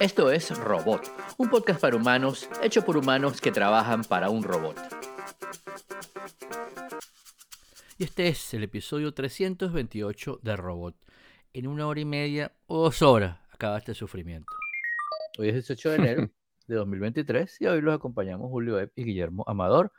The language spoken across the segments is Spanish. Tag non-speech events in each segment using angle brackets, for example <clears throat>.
Esto es Robot, un podcast para humanos hecho por humanos que trabajan para un robot. Y este es el episodio 328 de Robot. En una hora y media o dos horas acaba este sufrimiento. Hoy es 18 de enero <laughs> de 2023 y hoy los acompañamos Julio Epp y Guillermo Amador.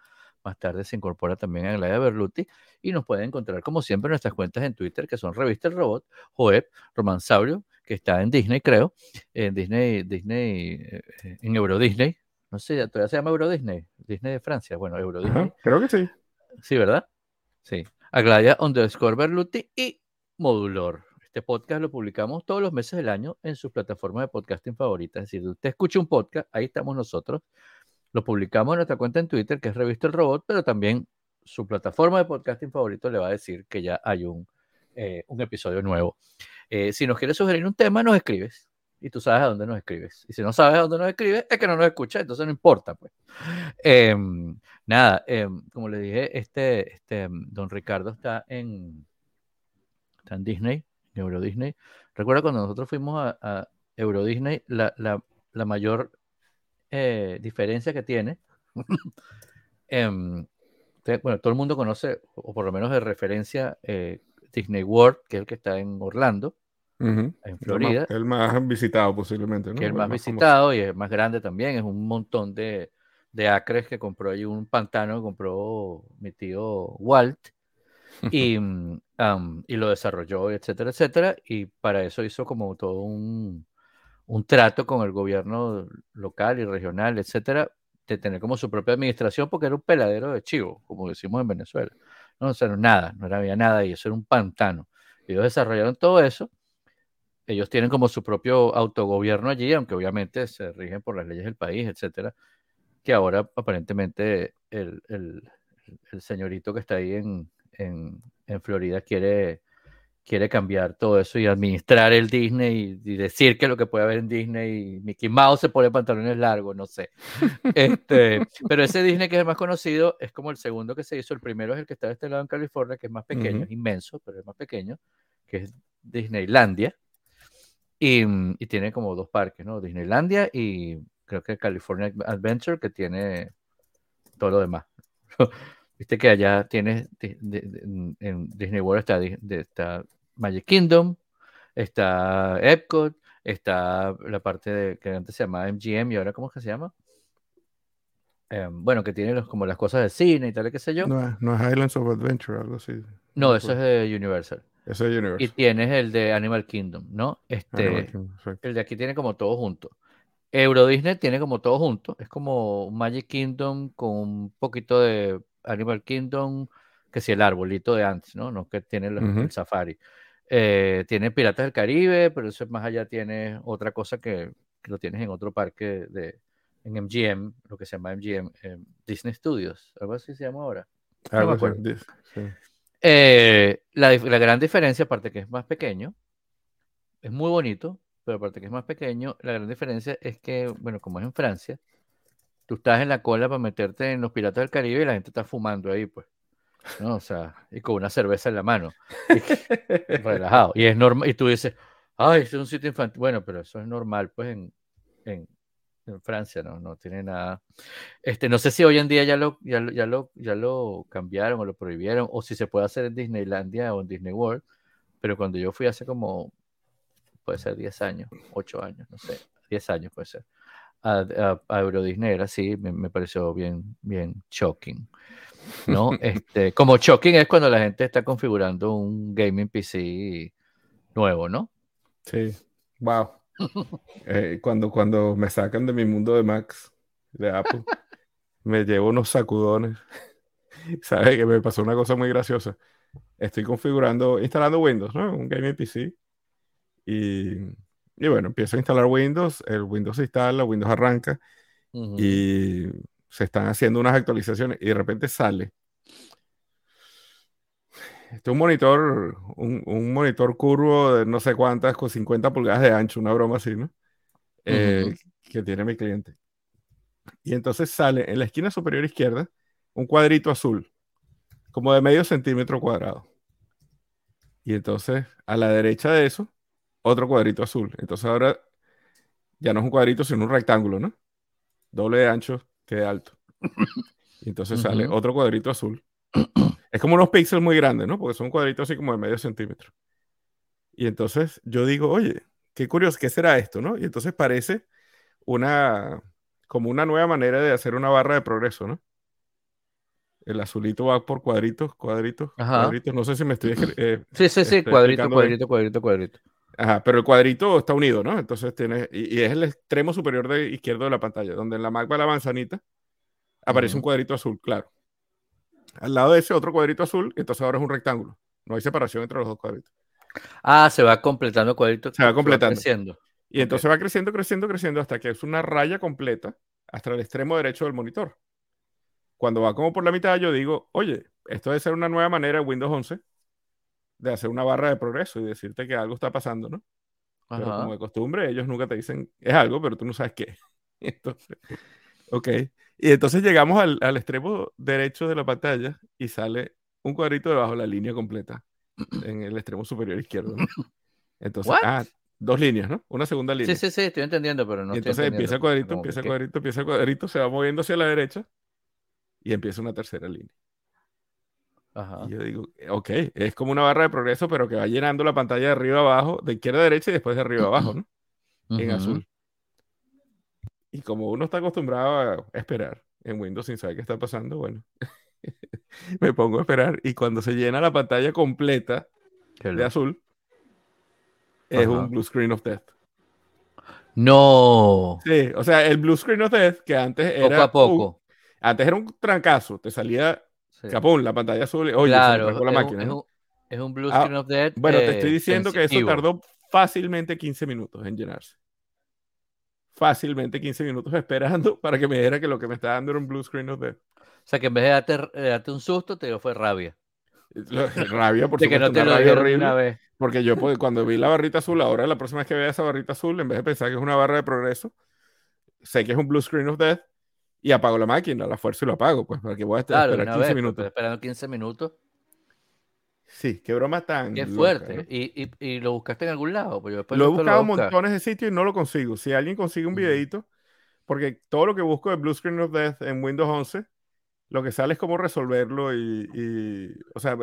Más tarde se incorpora también Anglaia Berluti y nos pueden encontrar como siempre en nuestras cuentas en Twitter que son Revista El Robot, Joep, Romansaurio, que está en Disney creo, en Disney, Disney, eh, en Euro Disney, no sé, todavía se llama Euro Disney, Disney de Francia, bueno, Euro Disney. creo que sí. Sí, ¿verdad? Sí. Aglaya underscore Berluti y Modulor. Este podcast lo publicamos todos los meses del año en sus plataformas de podcasting favoritas. Es decir, usted escucha un podcast, ahí estamos nosotros. Lo publicamos en nuestra cuenta en Twitter, que es Revista El Robot, pero también su plataforma de podcasting favorito le va a decir que ya hay un, eh, un episodio nuevo. Eh, si nos quieres sugerir un tema, nos escribes. Y tú sabes a dónde nos escribes. Y si no sabes a dónde nos escribes, es que no nos escuchas, entonces no importa, pues. Em, nada, em, como le dije, este, este don Ricardo está en, está en Disney, Euro Disney. Recuerda cuando nosotros fuimos a, Euro Disney, la, mayor eh, diferencia que tiene, <laughs> em, bueno, todo el mundo conoce, o por lo menos de referencia, eh, Disney World, que es el que está en Orlando, en Florida. El más, visitado posiblemente, ¿no? Que el más, visitado y es más grande también, es un montón de, de acres que compró ahí, un pantano que compró mi tío Walt. Y, <laughs> mm, y lo desarrolló, etcétera, etcétera. Y para eso hizo como todo un, un trato con el gobierno local y regional, etcétera, de tener como su propia administración, porque era un peladero de chivo, como decimos en Venezuela. No, o sea, no, nada, no había nada y eso era un pantano. Ellos desarrollaron todo eso. Ellos tienen como su propio autogobierno allí, aunque obviamente se rigen por las leyes del país, etcétera. Que ahora aparentemente el, el, el señorito que está ahí en, en, en Florida quiere, quiere cambiar todo eso y administrar el Disney y, decir que lo que puede haber en Disney y Mickey Mouse se pone pantalones largos, no sé. Este, pero ese Disney que es el más conocido es como el segundo que se hizo, el primero es el que está de este lado en California, que es más pequeño, es inmenso, pero es más pequeño, que es Disneylandia. Y, y, tiene como dos parques, ¿no? Disneylandia y creo que California Adventure, que tiene todo lo demás. <laughs> Viste que allá tienes, en Disney World está, está Magic Kingdom, está Epcot, está la parte de, que antes se llamaba MGM y ahora ¿cómo es que se llama? Em, bueno, que tiene los, como las cosas de cine y tal, qué sé yo. No es, no es Islands of Adventure, algo así. No, eso es de Universal. Es Universal. Y tienes el de Animal Kingdom, ¿no? Este, el de aquí tiene como todo junto. Euro Disney tiene como todo junto. Es como Magic Kingdom con un poquito de Animal Kingdom, que si el arbolito de antes, ¿no? No que tiene el, safari. Eh, tiene Piratas del Caribe, pero eso más allá tiene otra cosa que, lo tienes en otro parque de en MGM, lo que se llama MGM, eh, Disney Studios, algo así se llama ahora. Eh, la, gran diferencia, aparte que es más pequeño, es muy bonito, pero aparte que es más pequeño, la gran diferencia es que, bueno, como es en Francia, tú estás en la cola para meterte en los Piratas del Caribe y la gente está fumando ahí, pues. ¿no? O sea, y con una cerveza en la mano. <laughs> relajado. Y es normal, y tú dices, ay, es un sitio infantil. Bueno, pero eso es normal, pues, en, en, Francia, ¿no? No tiene nada. Este, no sé si hoy en día ya lo, ya, ya, lo, ya lo cambiaron o lo prohibieron, o si se puede hacer en Disneylandia o en Disney World, pero cuando yo fui hace como, puede ser 10 años, 8 años, no sé, 10 años puede ser a, Euro Disney era así, me, pareció bien, bien shocking. ¿no? <laughs> Este, como shocking es cuando la gente está configurando un gaming PC nuevo, ¿no? Sí, wow. Eh, cuando, cuando me sacan de mi mundo de Max, de Apple, <laughs> me llevo unos sacudones. <laughs> ¿Sabes que me pasó una cosa muy graciosa? Estoy configurando, instalando Windows, ¿no? Un gaming PC. Y y bueno, empiezo a instalar Windows, el Windows se instala, Windows arranca y se están haciendo unas actualizaciones y de repente sale. Este es un monitor, un, monitor curvo de no sé cuántas, con 50 pulgadas de ancho, una broma así, ¿no? Eh, que tiene mi cliente. Y entonces sale en la esquina superior izquierda un cuadrito azul, como de medio centímetro cuadrado. Y entonces a la derecha de eso otro cuadrito azul. Entonces ahora ya no es un cuadrito, sino un rectángulo, ¿no? Doble de ancho que de alto. Y entonces sale Ujú. otro cuadrito azul. <clears throat> Es como unos píxeles muy grandes, ¿no? Porque son cuadritos así como de medio centímetro. Y entonces yo digo, oye, qué curioso, ¿qué será esto, no? Y entonces parece una, como una nueva manera de hacer una barra de progreso, ¿no? El azulito va por cuadritos, cuadritos, Ajá. cuadritos. No sé si me estoy eh, Sí, sí, sí, este, cuadrito, cuadrito, cuadrito, cuadrito. Ajá, pero el cuadrito está unido, ¿no? Entonces tiene, y, y es el extremo superior de izquierdo de la pantalla, donde en la Mac va la manzanita, aparece un cuadrito azul, claro. Al lado de ese otro cuadrito azul, entonces ahora es un rectángulo. No hay separación entre los dos cuadritos. Ah, se va completando cuadrito. Se va completando. creciendo. Y entonces va creciendo, creciendo, creciendo hasta que es una raya completa hasta el extremo derecho del monitor. Cuando va como por la mitad, yo digo, oye, esto debe ser una nueva manera de Windows 11 de hacer una barra de progreso y decirte que algo está pasando, ¿no? Pero como de costumbre, ellos nunca te dicen, es algo, pero tú no sabes qué. <laughs> Entonces, ok. Y entonces llegamos al, al extremo derecho de la pantalla y sale un cuadrito debajo de la línea completa en el extremo superior izquierdo, ¿no? <laughs> Entonces, ah, dos líneas, ¿no? Una segunda línea. Sí, sí, sí, estoy entendiendo, pero no y estoy entonces empieza el cuadrito, empieza el cuadrito, empieza el cuadrito, se va moviendo hacia la derecha y empieza una tercera línea. Ajá. Y yo digo, ok, es como una barra de progreso, pero que va llenando la pantalla de arriba abajo, de izquierda a derecha y después de arriba abajo, ¿no? <clears throat> En azul. Y como uno está acostumbrado a esperar en Windows sin saber qué está pasando, bueno, <laughs> me pongo a esperar y cuando se llena la pantalla completa de azul, es Ajá. un blue screen of death. No. Sí, o sea, el blue screen of death que antes Poco era a poco. antes era un trancazo, te salía Sí. capón, la pantalla azul, y, oye, se me Claro, la es un- máquina. un, es un blue Ah, screen of death. Bueno, te eh, estoy diciendo que eso tardó fácilmente 15 minutos en llenarse. Fácilmente 15 minutos esperando <laughs> para que me diera que lo que me estaba dando era un blue screen of death. O sea, que en vez de darte, de darte un susto, te dio fue rabia. Lo- Rabia, por de que supuesto, no te lo horrible. una vez. Porque yo pues, cuando vi la barrita azul, ahora la próxima vez que vea esa barrita azul, en vez de pensar que es una barra de progreso, sé que es un blue screen of death y apago la máquina, la fuerzo y lo apago, pues, para que voy a estar- Claro, esperar una 15 vez, pues, minutos. esperando 15 minutos. Sí, qué broma tan Qué loca, fuerte. ¿no? y, y, y lo buscaste en algún lado. Pues yo Lo he buscado en montones de sitios y no lo consigo. Si alguien consigue un videito, porque todo lo que busco de Blue Screen of Death en Windows 11, lo que sale es cómo resolverlo y, y, o sea,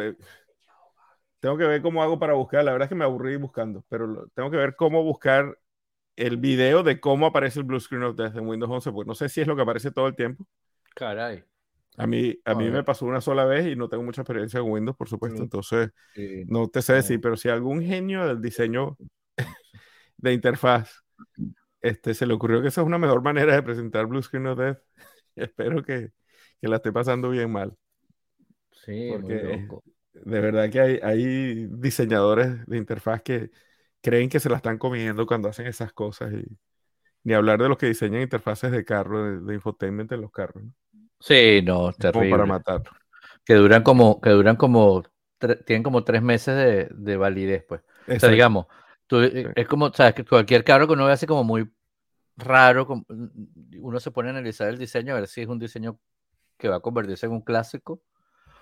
tengo que ver cómo hago para buscar. La verdad es que me aburrí buscando, pero tengo que ver cómo buscar el video de cómo aparece el Blue Screen of Death en Windows 11, porque no sé si es lo que aparece todo el tiempo. Caray. A mí, a mí me pasó una sola vez y no tengo mucha experiencia con Windows, por supuesto, entonces Sí. no te sé decir, pero si algún genio del diseño <laughs> de interfaz este, se le ocurrió que esa es una mejor manera de presentar Blue Screen of Death, <laughs> espero que, que la esté pasando bien mal. Sí, muy Porque loco. de verdad que hay, hay diseñadores de interfaz que creen que se la están comiendo cuando hacen esas cosas y ni hablar de los que diseñan interfaces de carro, de, de infotainment en los carros, ¿no? Sí, no, como para terrible. matarlo. Que duran como, que duran como, tienen como tres meses de, de validez, pues. O sea, digamos, tú, eh, Sí. es como, sabes, que cualquier carro que uno ve así como muy raro, como- uno se pone a analizar el diseño, a ver si es un diseño que va a convertirse en un clásico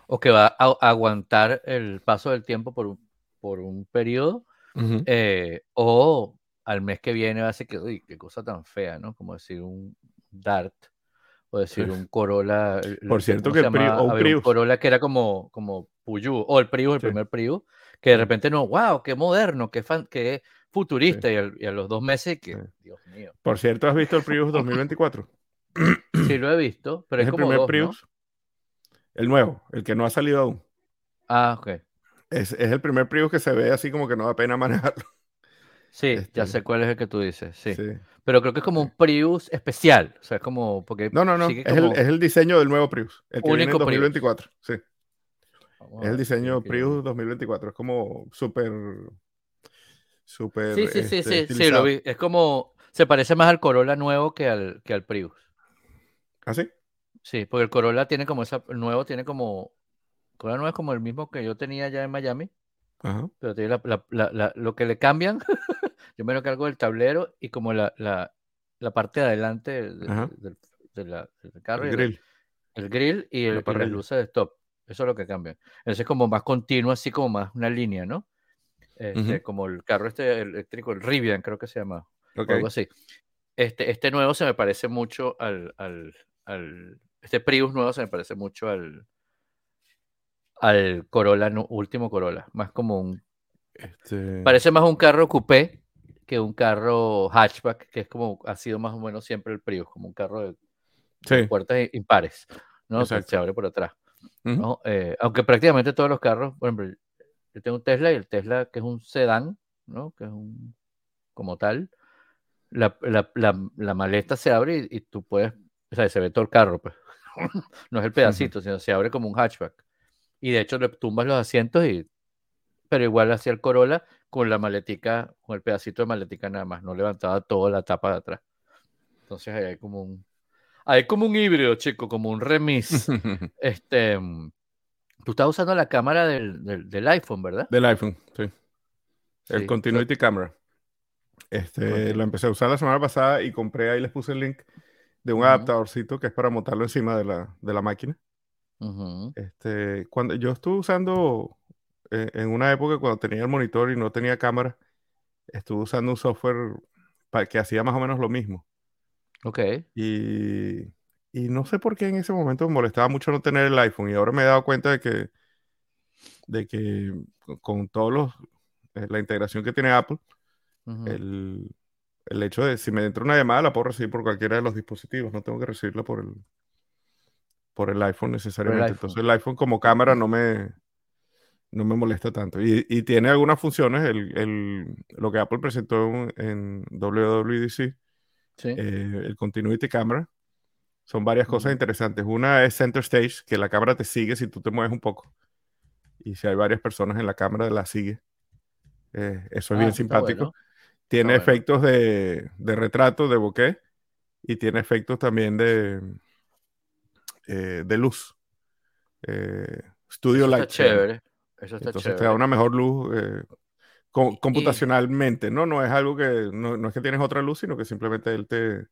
o que va a, a aguantar el paso del tiempo por un, por un periodo, eh, o al mes que viene va a ser que, uy, qué cosa tan fea, ¿no? Como decir un Dart o decir <laughs> un Corolla. Por cierto ¿cómo que el Prius- un un. Corolla que era como, como Puyú, o el Prius, el Sí. primer Prius, que de repente no, wow, qué moderno, qué, fan, qué futurista, y, al- y a los dos meses que, Sí. Dios mío, Por cierto, ¿has visto el Prius <laughs> 2024? sí lo he visto, pero es es el como primer dos, ¿no? Prius. El nuevo, el que no ha salido aún. Ah, ok. Es, es el primer Prius que se ve así como que no da pena manejarlo. Sí, Este, ya sé cuál es el que tú dices, sí. sí. Pero creo que es como un Prius especial, o sea, es como, porque No, no, no. Es, como- el, es el diseño del nuevo Prius. El que viene en Único Prius. 2024. Sí. Vamos Es el diseño que- Prius 2024. Es como súper. Súper. Sí, sí, sí, este, sí, sí, lo vi. Es como, se parece más al Corolla nuevo que al, que al Prius. ¿Ah, sí? Sí, porque el Corolla tiene como esa, el nuevo tiene como, el Corolla nuevo es como el mismo que yo tenía ya en Miami, Ajá. pero tiene la- la- la- la- lo que le cambian, <laughs> yo me lo cargo del tablero y como la, la, la parte de adelante del, de la- del carro, El grill. el grill y, el- las luces de stop. Eso es lo que cambian. Entonces es como más continuo, así como más una línea, ¿no? Este. Como el carro este eléctrico, el Rivian creo que se llama, o algo así. este, este nuevo se me parece mucho al, al, al, Este Prius nuevo se me parece mucho al. Al Corolla, último Corolla. Más como un. Este, Parece más un carro coupé que un carro hatchback, que es como ha sido más o menos siempre el Prius, como un carro de sí, puertas i- impares, ¿no? Que se abre por atrás. ujú, ¿no? Eh, aunque prácticamente todos los carros, por ejemplo, yo tengo un Tesla y el Tesla que es un sedán, ¿no? Que es un, como tal, la, la- la- la maleta se abre y, y tú puedes, o sea, se ve todo el carro, pues. <laughs> No es el pedacito, sino se abre como un hatchback. Y de hecho le tumbas los asientos y, pero igual hacía el Corolla con la maletica, con el pedacito de maletica nada más, no levantaba toda la tapa de atrás. Entonces ahí hay como un, hay como un híbrido, chico, como un remis. <laughs> Este, mm, tú estás usando la cámara del, del, del iPhone, ¿verdad? Del iPhone, sí. El Sí, Continuity Camera. Este, lo empecé a usar la semana pasada y compré, ahí les puse el link de un adaptadorcito que es para montarlo encima de la, de la máquina. Ujú, Este, cuando yo estuve usando eh, en una época cuando tenía el monitor y no tenía cámara, estuve usando un software pa- que hacía más o menos lo mismo. Ok. Y, y no sé por qué en ese momento me molestaba mucho no tener el iPhone. Y ahora me he dado cuenta de que, de que con- todos los, eh, la integración que tiene Apple, el, el hecho de si me entra una llamada la puedo recibir por cualquiera de los dispositivos, no tengo que recibirla por el, por el iPhone necesariamente. iPhone. Entonces el iPhone como cámara no me, no me molesta tanto. Y, y tiene algunas funciones, el, el- lo que Apple presentó en, WWDC, Sí. eh, el Continuity Camera, son varias cosas Ujú. interesantes. Una es Center Stage, que la cámara te sigue si tú te mueves un poco. Y si hay varias personas en la cámara, la sigue. Eh, eso es Ah, bien simpático. bueno. Tiene Está bueno. efectos de, de retrato, de bokeh, y tiene efectos también de, eh, de luz. Studio Light. chévere. Eso está Entonces te da chévere. una mejor luz eh, co- computacionalmente, ¿no? No es algo que, no, no es que tienes otra luz, sino que simplemente él te,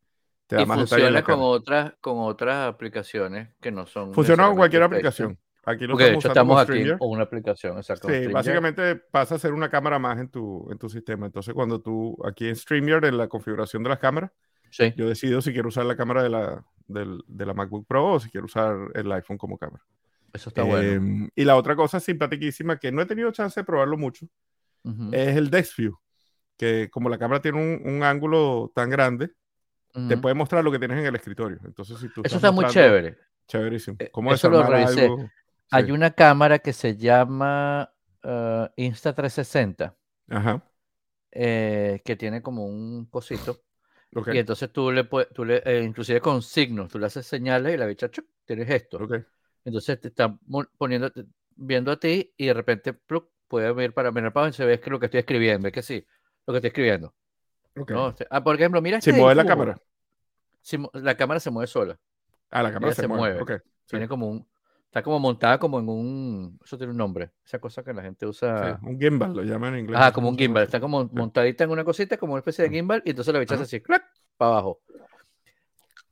te da Y más detalle funciona con otras, con otras aplicaciones que no son Funciona con cualquier aplicación. Aquí lo Porque de estamos hecho usando estamos aquí StreamYard. con una aplicación, exacto. Sí, básicamente pasa a ser una cámara más en tu, en tu sistema. Entonces, cuando tú, aquí en StreamYard, en la configuración de las cámaras, Sí. yo decido si quiero usar la cámara de la, del- de la MacBook Pro o si quiero usar el iPhone como cámara. Eso está bueno. Eh, y la otra cosa simpaticísima, que no he tenido chance de probarlo mucho, Ujú, es el Desk View, que como la cámara tiene un, un ángulo tan grande, te ujú. puede mostrar lo que tienes en el escritorio. Entonces, si tú Eso está muy chévere. Chéverísimo. Eh, ¿Cómo eso lo revisé. algo? Hay Sí. una cámara que se llama eh, Insta360, Ajá. eh, que tiene como un cosito. Ok. Y entonces tú le puedes, tú le, eh, inclusive con signos, tú le haces señales y la bicha, chuc, tienes esto. ok. Entonces te está mo- poniendo, viendo a ti y de repente puede ver para mirar para y se ve que lo que estoy escribiendo, es que sí, lo que estoy escribiendo. ok. ¿no? Este- Ah, por ejemplo, mira Si este mueve la cámara. Si la cámara se mueve sola. Ah, la cámara se, se mueve. Sí. Tiene como un, está como montada como en un, eso tiene un nombre, esa cosa que la gente Sí, usa. Un gimbal lo llaman en inglés. Ah, como un se gimbal, está como montadita en una cosita, como una especie de Ah. gimbal, y entonces la bicha hace Ajá. así, clac, para abajo.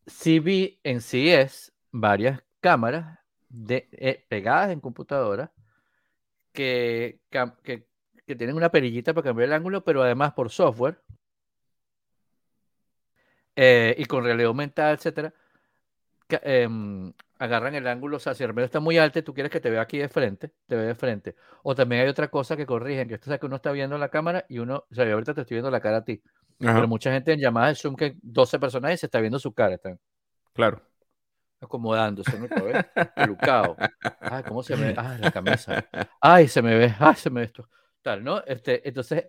Sí vi en CES varias cámaras de, eh, pegadas en computadora que, que, que tienen una perillita para cambiar el ángulo, pero además por software eh, y con realidad aumentada, etcétera, em, agarran el ángulo, o sea, si el medio está muy alto y tú quieres que te vea aquí de frente, te ve de frente. O también hay otra cosa que corrigen, que esto es que uno está viendo la cámara y uno, o sea, yo ahorita te estoy viendo la cara a ti, Ajá, pero mucha gente en llamadas de Zoom que 12 personas y se está viendo su cara, están claro. Acomodándose, ¿no? Ver, pelucado. <laughs> Ay, ¿cómo se me ve? Ay, la camisa. Ay, se me ve, ay, se me ve esto. Tal, ¿no? Este, entonces,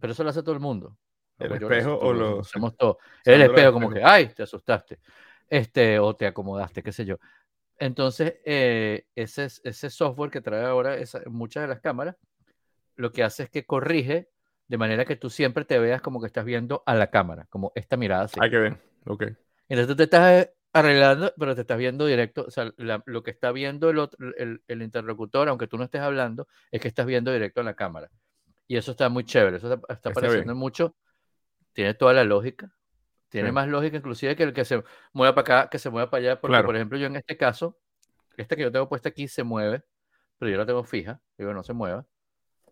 pero eso lo hace todo el mundo. ¿El lo sé, espejo tú o lo lo- hacemos todo. El espejo, como que, ay, te asustaste. Este, o te acomodaste, qué sé yo. Entonces, eh, ese, es- ese software que trae ahora esa- muchas de las cámaras, lo que hace es que corrige de manera que tú siempre te veas como que estás viendo a la cámara, como esta mirada así. Hay que ver. Ok. Entonces tú te estás arreglando, pero te estás viendo directo, o sea, la- lo que está viendo el, otro- el, el interlocutor, aunque tú no estés hablando, es que estás viendo directo a la cámara. Y eso está muy chévere, eso está, está bien. mucho, tiene toda la lógica, tiene Sí. más lógica inclusive que el que se mueva para acá, que se mueva para allá, porque Claro. por ejemplo yo en este caso, esta que yo tengo puesta aquí se mueve, pero yo la tengo fija, digo no se mueva,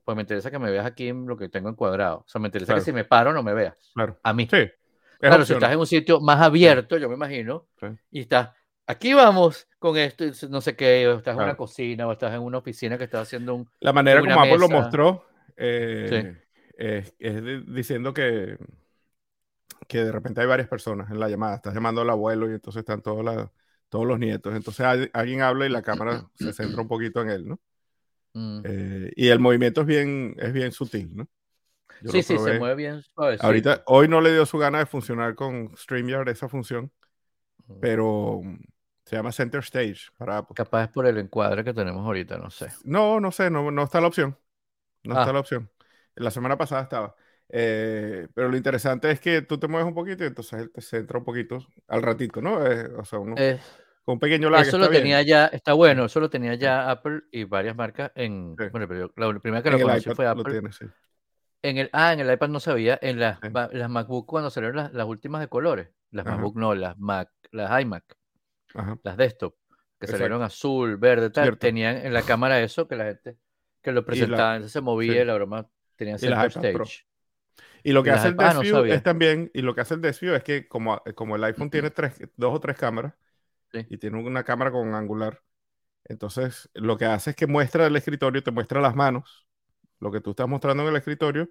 pues me interesa que me veas aquí en lo que tengo encuadrado, o sea, me interesa Claro. que si me paro no me veas, Claro. a mí. Sí. Claro, si estás en un sitio más abierto, yo me imagino, Sí. y estás, aquí vamos con esto, no sé qué, o estás en una cocina, o estás en una oficina que estás haciendo un... La manera como Apple lo mostró eh, es, diciendo que, que de repente hay varias personas en la llamada. Estás llamando al abuelo y entonces están todos, la- todos los nietos. Entonces al- alguien habla y la cámara se centra un poquito en él, ¿no? Mm. Eh, y el movimiento es bien, es bien sutil, ¿no? Yo Sí, lo sí, se mueve bien suavecito. Ahorita, hoy no le dio su gana de funcionar con StreamYard esa función, Mm. pero mm, se llama Center Stage para Apple. Capaz por el encuadre que tenemos ahorita, no sé. No, no sé, no, no está la opción. No está Ah. la opción. La semana pasada estaba. Eh, pero lo interesante es que tú te mueves un poquito y entonces él te centra un poquito al ratito, ¿no? Eh, o sea, uno- Eh, con un pequeño lag eso está lo tenía bien. ya, está bueno, eso lo tenía ya Apple y varias marcas en... Sí. Bueno, pero yo- la primera que En lo conocí iPad fue lo Apple. tiene, sí. En el, ah, en el iPad no sabía, en las, Sí. las MacBook cuando salieron las, las últimas de colores, las Ajá. MacBook no, las Mac, las iMac, Ajá. las desktop, que Exacto. salieron azul, verde, tal, Cierto. tenían en la cámara eso que la gente que lo presentaba, entonces se movía sí. la broma tenía Y las center iPad Pro. stage. Y lo que Y hace el ah, Desk no View sabía. es también, y lo que hace el Desk View es que como, como el iPhone tiene tres, dos o tres cámaras Sí. y tiene una cámara con angular, entonces lo que hace es que muestra el escritorio, te muestra las manos, lo que tú estás mostrando en el escritorio,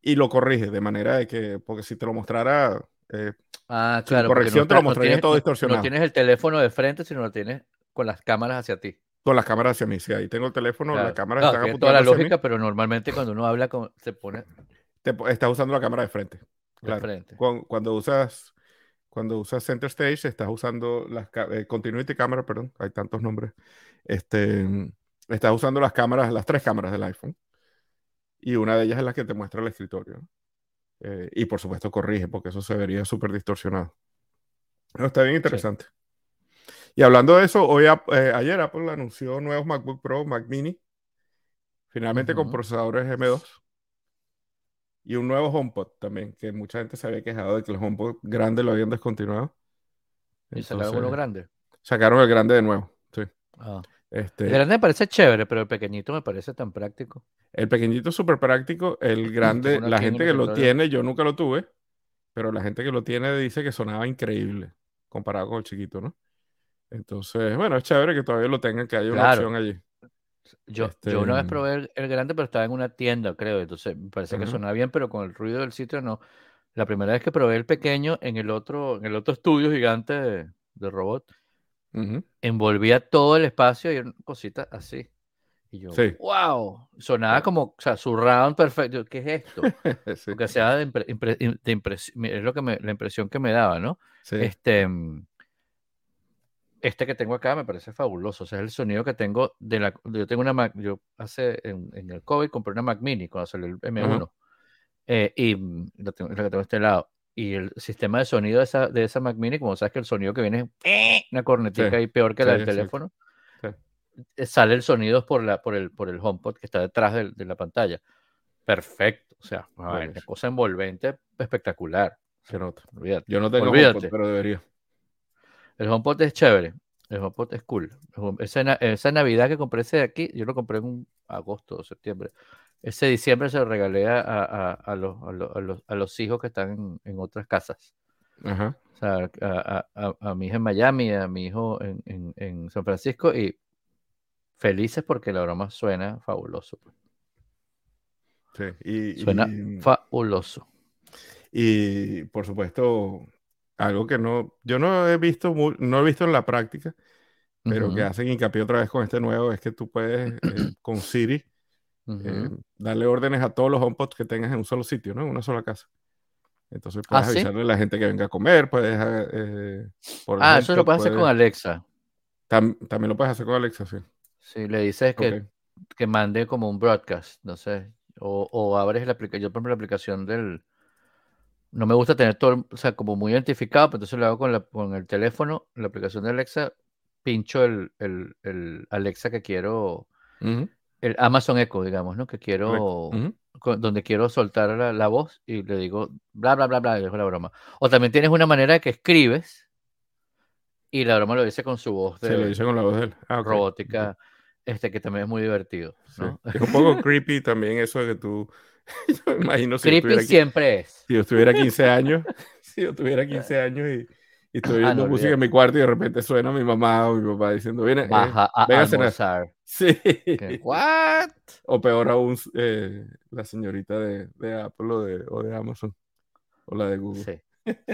y lo corrige de manera de que, porque si te lo mostrara, eh, Ah, claro. corrección te lo mostraría tienes- todo no- distorsionado. No tienes el teléfono de frente, sino lo tienes con las cámaras hacia ti. con las cámaras hacia mí, si ahí tengo el teléfono, Claro. las cámaras Claro, están tiene toda la apuntando hacia mí, lógica, pero normalmente cuando uno habla con, se pone te estás usando la cámara de frente. de Claro. frente. Cuando, cuando usas cuando usas Center Stage, estás usando las eh, Continuity Camera, perdón, hay tantos nombres. Este, estás usando las cámaras, las tres cámaras del iPhone. Y una de ellas es la que te muestra el escritorio. ¿no? Eh, y por supuesto corrige, porque eso se vería súper distorsionado. No, está bien interesante. Y hablando de eso, hoy, eh, ayer Apple anunció nuevos MacBook Pro, Mac Mini, finalmente con Ujú. procesadores M2. Y un nuevo HomePod también, que mucha gente se había quejado de que el HomePod grande lo habían descontinuado. Y sacaron uno grande. sacaron el grande de nuevo. Sí. Ah. Este, El grande me parece chévere, pero el pequeñito me parece tan práctico. el pequeñito es súper práctico, el <clears throat> grande, la gente que lo tiene, yo nunca lo tuve, pero la gente que lo tiene dice que sonaba increíble comparado con el chiquito, ¿no? Entonces, bueno, es chévere que todavía lo tengan, que haya una opción allí. Yo, Este, yo una vez probé el, el grande, pero estaba en una tienda, creo. Entonces me parece que sonaba bien, pero con el ruido del sitio no. La primera vez que probé el pequeño en el otro, en el otro estudio gigante de, de robot, Ujú. envolvía todo el espacio y una cosita así. Y yo, Sí. wow, sonaba como, o sea, surround perfecto. ¿Qué es esto? <laughs> Sí, Porque sea de, impre- de impresión, es lo que me, la impresión que me daba, ¿no? sí. Este, mm, este que tengo acá me parece fabuloso. O sea, es el sonido que tengo de la. Yo tengo una Mac. Yo hace. En, en el COVID compré una Mac Mini cuando salió el M1. eh, y mm, la tengo, la que tengo a este lado. Y el sistema de sonido de esa, de esa Mac Mini, como sabes que el sonido que viene es una cornetica Sí, ahí peor que la sí, del exacto. teléfono, eh, sale el sonido por, la, por, el, por el HomePod que está detrás del- de, la pantalla. Perfecto. O sea, ay, una cosa envolvente espectacular. Se nota. Olvídate. Yo no tengo Olvídate. HomePod, pero debería. El HomePod es chévere. El HomePod es cool. Esa, esa Navidad que compré ese de aquí, yo lo compré en agosto o septiembre. Ese diciembre se lo regalé a, a- a- los, a, los, a los- a los hijos que están en, en otras casas. Ajá. O sea, a, a- a- a mi hija en Miami, a mi hijo en, en- en San Francisco y felices porque la broma suena fabuloso. pues. Sí. Y, Suena y- fabuloso. Y por supuesto, algo que no, yo no he visto, no he visto en la práctica, pero que hacen hincapié otra vez con este nuevo, es que tú puedes eh, con Siri eh, darle órdenes a todos los HomePods que tengas en un solo sitio, ¿no? En una sola casa. Entonces Ah, puedes ¿sí? avisarle a la gente que venga a comer, puedes... eh, por el Ah, eso lo puedes hacer con Alexa. tam- también lo puedes hacer con Alexa, sí. Si le dices que, que mande como un broadcast, no sé, o, o abres la aplicación, yo por ejemplo la aplicación del, no me gusta tener todo, o sea, como muy identificado, pero entonces lo hago con, la, con el teléfono, la aplicación de Alexa, pincho el, el, el Alexa que quiero, el Amazon Echo, digamos, ¿no? Que quiero, Ujú. con- donde quiero soltar la, la voz y le digo bla, bla, bla, bla, y dejo la broma. O también tienes una manera de que escribes y la broma lo dice con su voz Se lo de dice con la voz de él. Ah, ok, ok. robótica, este que también es muy divertido, Sí. ¿no? Es un poco creepy también eso de que tú, <laughs> yo imagino si yo Creepy aquí- siempre es. si yo estuviera 15 <laughs> años, si yo tuviera 15 años y, y estoy Ah, viendo no, música en mi cuarto y de repente suena mi mamá o mi papá diciendo, viene, eh, Baja a venga a cenar". almorzar. <laughs> Sí. ¿Qué? ¿What? O peor aún, eh, la señorita de, de Apple o de, o de Amazon. O la de Google. Sí,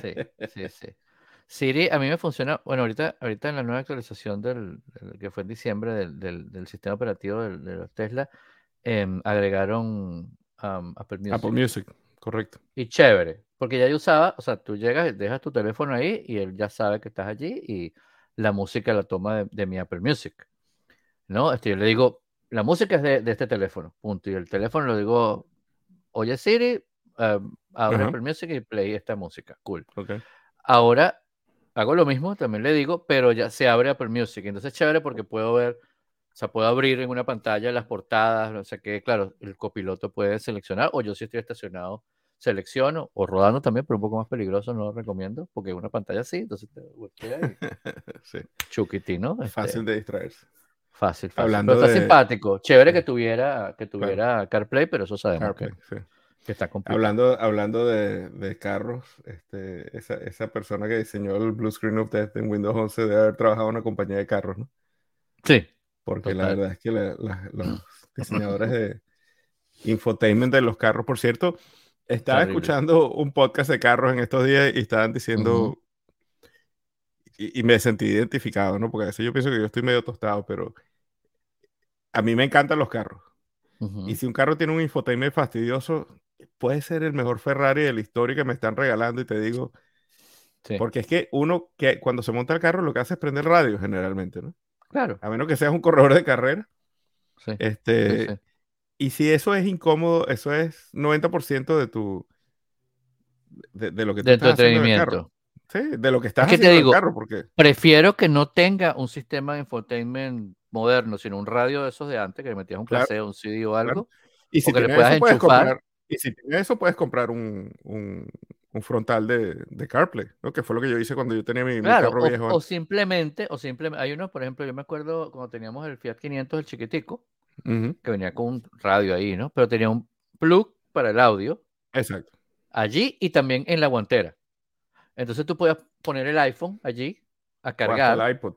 sí, sí, <laughs> sí. Siri a mí me funciona, bueno, ahorita, ahorita en la nueva actualización del, del- que fue en diciembre del, del- del sistema operativo del- de, los Tesla, em, agregaron Apple Music. Apple Music, correcto. Y chévere, porque ya yo usaba, o sea, tú llegas, dejas tu teléfono ahí y él ya sabe que estás allí y la música la toma de, de mi Apple Music, ¿no? Este, yo le digo, la música es de, de este teléfono, punto. Y el teléfono le digo, oye Siri, um, abre Ajá. Apple Music y play esta música, cool. Ok. Ahora hago lo mismo, también le digo, pero ya se abre Apple Music. Entonces es chévere porque puedo ver, o sea, puedo abrir en una pantalla las portadas, o sea que, claro, el copiloto puede seleccionar, o yo si estoy estacionado, selecciono, o rodando también, pero un poco más peligroso, no lo recomiendo, porque una pantalla así, entonces te <laughs> sí, chuquiti, ¿no? Este, fácil de distraerse. fácil, fácil. Hablando Pero está de- simpático, chévere que tuviera, que tuviera CarPlay, pero eso sabemos que, CarPlay, sí. que está complicado. Hablando, hablando de, de carros, este, esa, esa persona que diseñó el Blue Screen of Death en Windows 11 debe haber trabajado en una compañía de carros, ¿no? Sí, Porque la verdad es que la- la- los <laughs> diseñadores de infotainment de los carros, por cierto, estaba Terrible. escuchando un podcast de carros en estos días y estaban diciendo, y, y me sentí identificado, ¿no? Porque a veces yo pienso que yo estoy medio tostado, pero a mí me encantan los carros. Y si un carro tiene un infotainment fastidioso, puede ser el mejor Ferrari de la historia que me están regalando y te digo, sí, porque es que uno que cuando se monta el carro lo que hace es prender radio generalmente, ¿no? claro, A menos que seas un corredor de carrera. sí, sí, Este, sí. Y si eso es incómodo, eso es 90% de tu de, de lo que tú de tu estás haciendo carro. entretenimiento. Sí, de lo que estás Es que te haciendo en el carro, porque Prefiero que no tenga un sistema de infotainment moderno, sino un radio de esos de antes, que le metías un Claro, un CD o algo. y si o que le tienes puedas eso puedes enchufar. comprar y si tienes eso puedes comprar un, un, un frontal de, de CarPlay, ¿no? Que fue lo que yo hice cuando yo tenía mi, carro o, viejo. o simplemente, o simplemente, hay unos, por ejemplo, yo me acuerdo cuando teníamos el Fiat 500, el chiquitico, Ujú, que venía con un radio ahí, ¿no? Pero tenía un plug para el audio Exacto. allí y también en la guantera. Entonces tú podías poner el iPhone allí a O cargar. el iPod.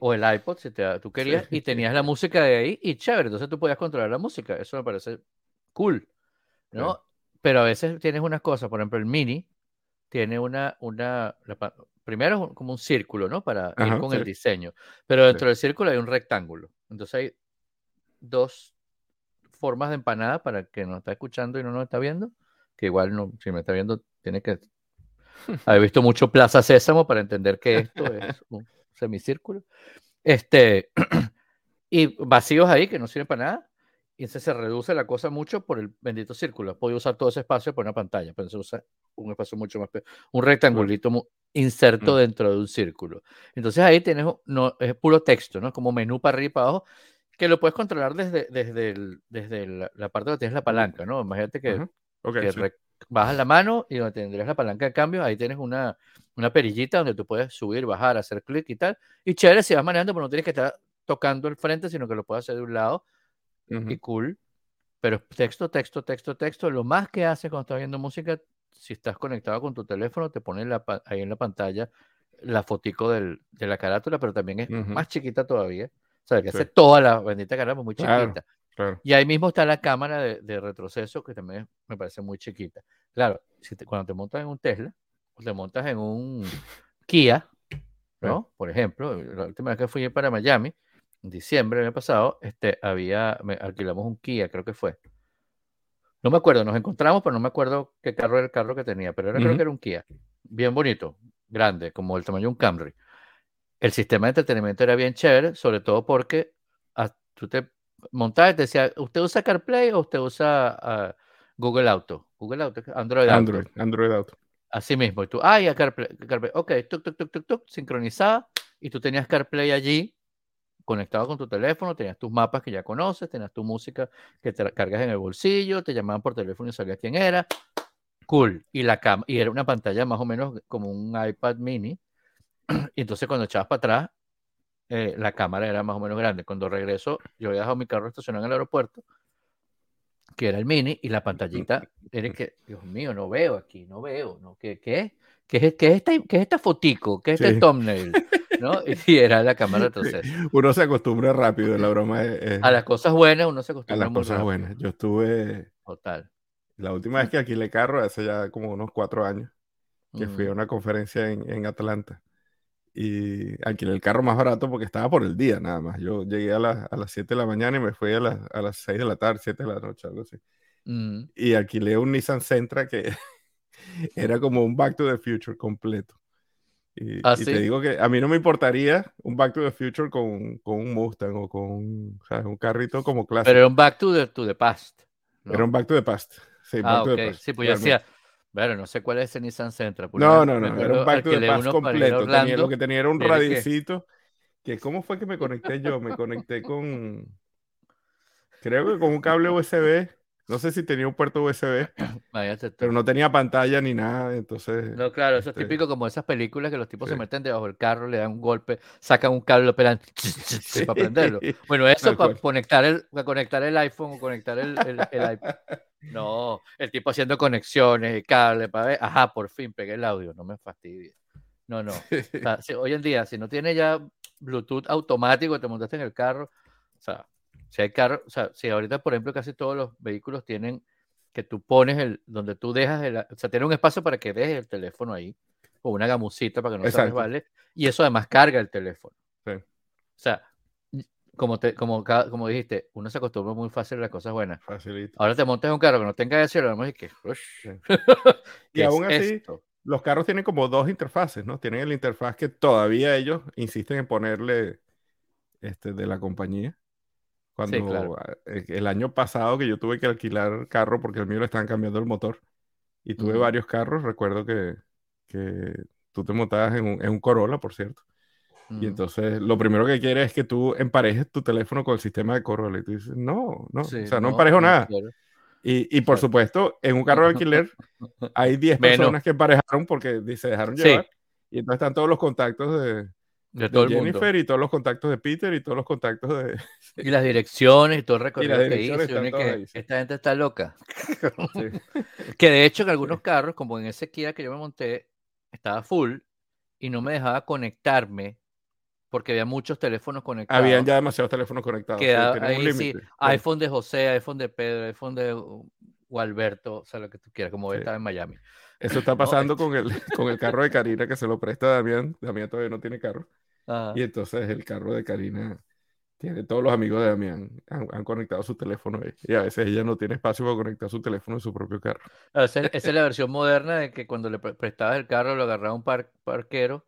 o el iPod si te, tú querías y tenías la música de ahí y chévere, entonces tú podías controlar la música, eso me parece cool, ¿no? Pero a veces tienes unas cosas, por ejemplo, el Mini tiene una, una, la primero como un círculo, ¿no? Para ir Ajá, con sí. el diseño, pero dentro del círculo hay un rectángulo, entonces hay dos formas de empanada para que nos está escuchando y no nos está viendo, que igual no, si me está viendo tiene que <laughs> haber visto mucho Plaza Sésamo para entender que esto <laughs> es un semicírculo. Este, <clears throat> y vacíos ahí que no sirven para nada. Y entonces se reduce la cosa mucho por el bendito círculo. Puedo usar todo ese espacio por una pantalla, pero se usa un espacio mucho más, pe- un rectangulito mu- inserto Mm. dentro de un círculo. Entonces ahí tienes, no, es puro texto, ¿no? Como menú para arriba y para abajo, que lo puedes controlar desde, desde, el- desde la, la parte donde tienes la palanca, ¿no? Imagínate que Ajá. Ok, que sí. bajas la mano y donde tendrías la palanca de cambio, ahí tienes una, una perillita donde tú puedes subir, bajar, hacer clic y tal. Y chévere si vas manejando, pero no tienes que estar tocando el frente, sino que lo puedes hacer de un lado Ujú. y cool. Pero texto, texto, texto, texto. Lo más que hace cuando estás viendo música, si estás conectado con tu teléfono, te pone la ahí en la pantalla la fotico del- de la carátula, pero también es Ujú. más chiquita todavía. Sea, que Sí. hace toda la bendita carátula muy Claro. chiquita. Claro. Y ahí mismo está la cámara de, de retroceso, que también me parece muy chiquita. Claro, si te- cuando te montas en un Tesla o te montas en un Kia, ¿no? Por ejemplo, la última vez que fui para Miami, en diciembre del año pasado, este, había, me alquilamos un Kia, creo que fue. No me acuerdo, nos encontramos, pero no me acuerdo qué carro era el carro que tenía, pero era, creo que era un Kia. Bien bonito, grande, como el tamaño de un Camry. El sistema de entretenimiento era bien chévere, sobre todo porque ah, tú te montabas y te decía, ¿usted usa CarPlay o usted usa ah, Google Auto? Google Auto, Android Auto. Android, Android Auto. Así mismo. Y tú, ah, ya CarPlay, CarPlay. Ok, tuk, tuk, tuk, tuk, tuk, sincronizada. Y tú tenías CarPlay allí, conectado con tu teléfono, tenías tus mapas que ya conoces, tenías tu música que te cargas en el bolsillo, te llamaban por teléfono y sabías quién era. Cool. Y la cam y era una pantalla más o menos como un iPad mini. <clears throat> Y entonces cuando echabas para atrás, eh, la cámara era más o menos grande. Cuando regreso, yo había dejado mi carro estacionado en el aeropuerto que era el mini, y la pantallita era que, Dios mío, no veo aquí, no veo, ¿no? ¿Qué, qué, qué, es, qué es, esta, qué es esta fotico? ¿Qué es este Sí. thumbnail? ¿No? <laughs> Y era la cámara, entonces. Uno se acostumbra rápido, la broma es, es A las cosas buenas uno se a acostumbra las muy cosas rápido. buenas. Yo estuve, Total. la última vez que alquilé carro, hace ya como unos cuatro años, que fui a Mm. una conferencia en, en Atlanta. Y alquilé el carro más barato porque estaba por el día nada más. Yo llegué a, las- a las 7 de la mañana y me fui a las, a las 6 de la tarde, 7 de la noche, algo así. Mm. Y alquilé un Nissan Sentra que <laughs> era como un Back to the Future completo. Y, ¿Ah, y sí? te digo que a mí no me importaría un Back to the Future con, con un Mustang o con un, ¿sabes? un carrito como clásico. Pero era un back to the, to the past. ¿no? Era un Back to the Past. Sí, Ah, Back to ok. the Past. Sí, pues yo realmente. Bueno, no sé cuál es ese Nissan Sentra. No, no, no, era un acuerdo, Back to the alquilé Past uno para ir a completo. Tenía, lo que tenía era un mira que- ¿Cómo fue que me conecté yo? Me conecté con. Creo que con un cable USB. No sé si tenía un puerto USB, <coughs> pero no tenía pantalla ni nada. Entonces. No, claro, eso es este, típico como esas películas que los tipos se sí. meten debajo del carro, le dan un golpe, sacan un cable, lo pelan <laughs> para prenderlo. Bueno, eso para cual. conectar el, para conectar el iPhone o conectar el, el, el iPad. <laughs> No, el tipo haciendo conexiones y cable para ver. Ajá, por fin pegué el audio, no me fastidies. No, no. O sea, si- hoy en día, si no tiene ya Bluetooth automático, te montaste en el carro, o sea, si hay carro, o sea, si ahorita, por ejemplo, casi todos los vehículos tienen que tú pones el, donde tú dejas el, o sea, tiene un espacio para que dejes el teléfono ahí, o una gamusita para que no se resbale, y eso además carga el teléfono. Sí. O sea, como, te, como, como dijiste, uno se acostumbra muy fácil a las cosas buenas. Facilito. Ahora te montas en un carro que no tenga eso y lo vemos y que, "Ush, Sí. <laughs> ¿qué Y es aún así, esto?". los carros tienen como dos interfaces, ¿no? Tienen el interfaz que todavía ellos insisten en ponerle este, de la compañía. Cuando claro. eh, el año pasado que yo tuve que alquilar carro porque el mío le estaban cambiando el motor y tuve varios carros, recuerdo que, que tú te montabas en un, en un Corolla, por cierto. Y Mm. entonces lo primero que quieres es que tú emparejes tu teléfono con el sistema de Corolla. Y tú dices, no, no, Sí, o sea, no, no, emparejo no nada. Y, y por Exacto. supuesto, en un carro de alquiler <laughs> hay 10 Menos. personas que emparejaron porque se dejaron Sí. llevar. Y entonces están todos los contactos de, De de todo el Jennifer mundo. y todos los contactos de Peter y todos los contactos de... Y las direcciones y todo el <laughs> recorrido que hizo. que sí. Esta gente está loca. <laughs> Sí. Que de hecho en algunos carros, como en ese Kia que yo me monté, estaba full y no me dejaba conectarme porque había muchos teléfonos conectados. Habían ya demasiados teléfonos conectados. sí, Queda un ahí sí, límite. Claro. iPhone de José, iPhone de Pedro, iPhone de uh, Gualberto, o sea, lo que tú quieras, como Sí. estaba en Miami. Eso está <clears throat> pasando con, el, <laughs> con el carro de Karina que se lo presta a Damián. Damián todavía no tiene carro. Ajá. Y entonces el carro de Karina tiene todos los amigos de Damián. Han, han conectado su teléfono ahí. Y a veces ella no tiene espacio para conectar su teléfono en su propio carro. Ah, Esa, esa es la <laughs> versión moderna de que cuando le pre- prestabas el carro, lo agarraba un par- parquero,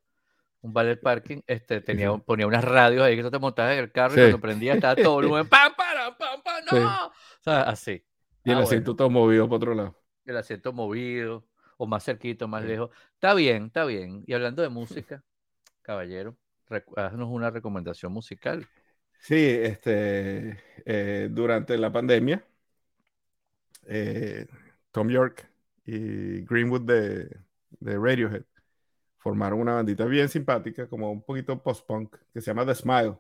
un valet parking, este, tenía, ponía unas radios ahí que tú te montabas en el carro Sí. y cuando prendía estaba todo volumen, ¡pam, para, pam, pam, no! Sí. O sea, así. Y el Ah, asiento todo movido para otro lado. el asiento movido, o más cerquito, más Sí. lejos. Está bien, está bien. Y hablando de <laughs> música, caballero, haznos una recomendación musical. Sí, este, eh, durante la pandemia, eh, Tom York y Greenwood de, de Radiohead formaron una bandita bien simpática, como un poquito post-punk, que se llama The Smile.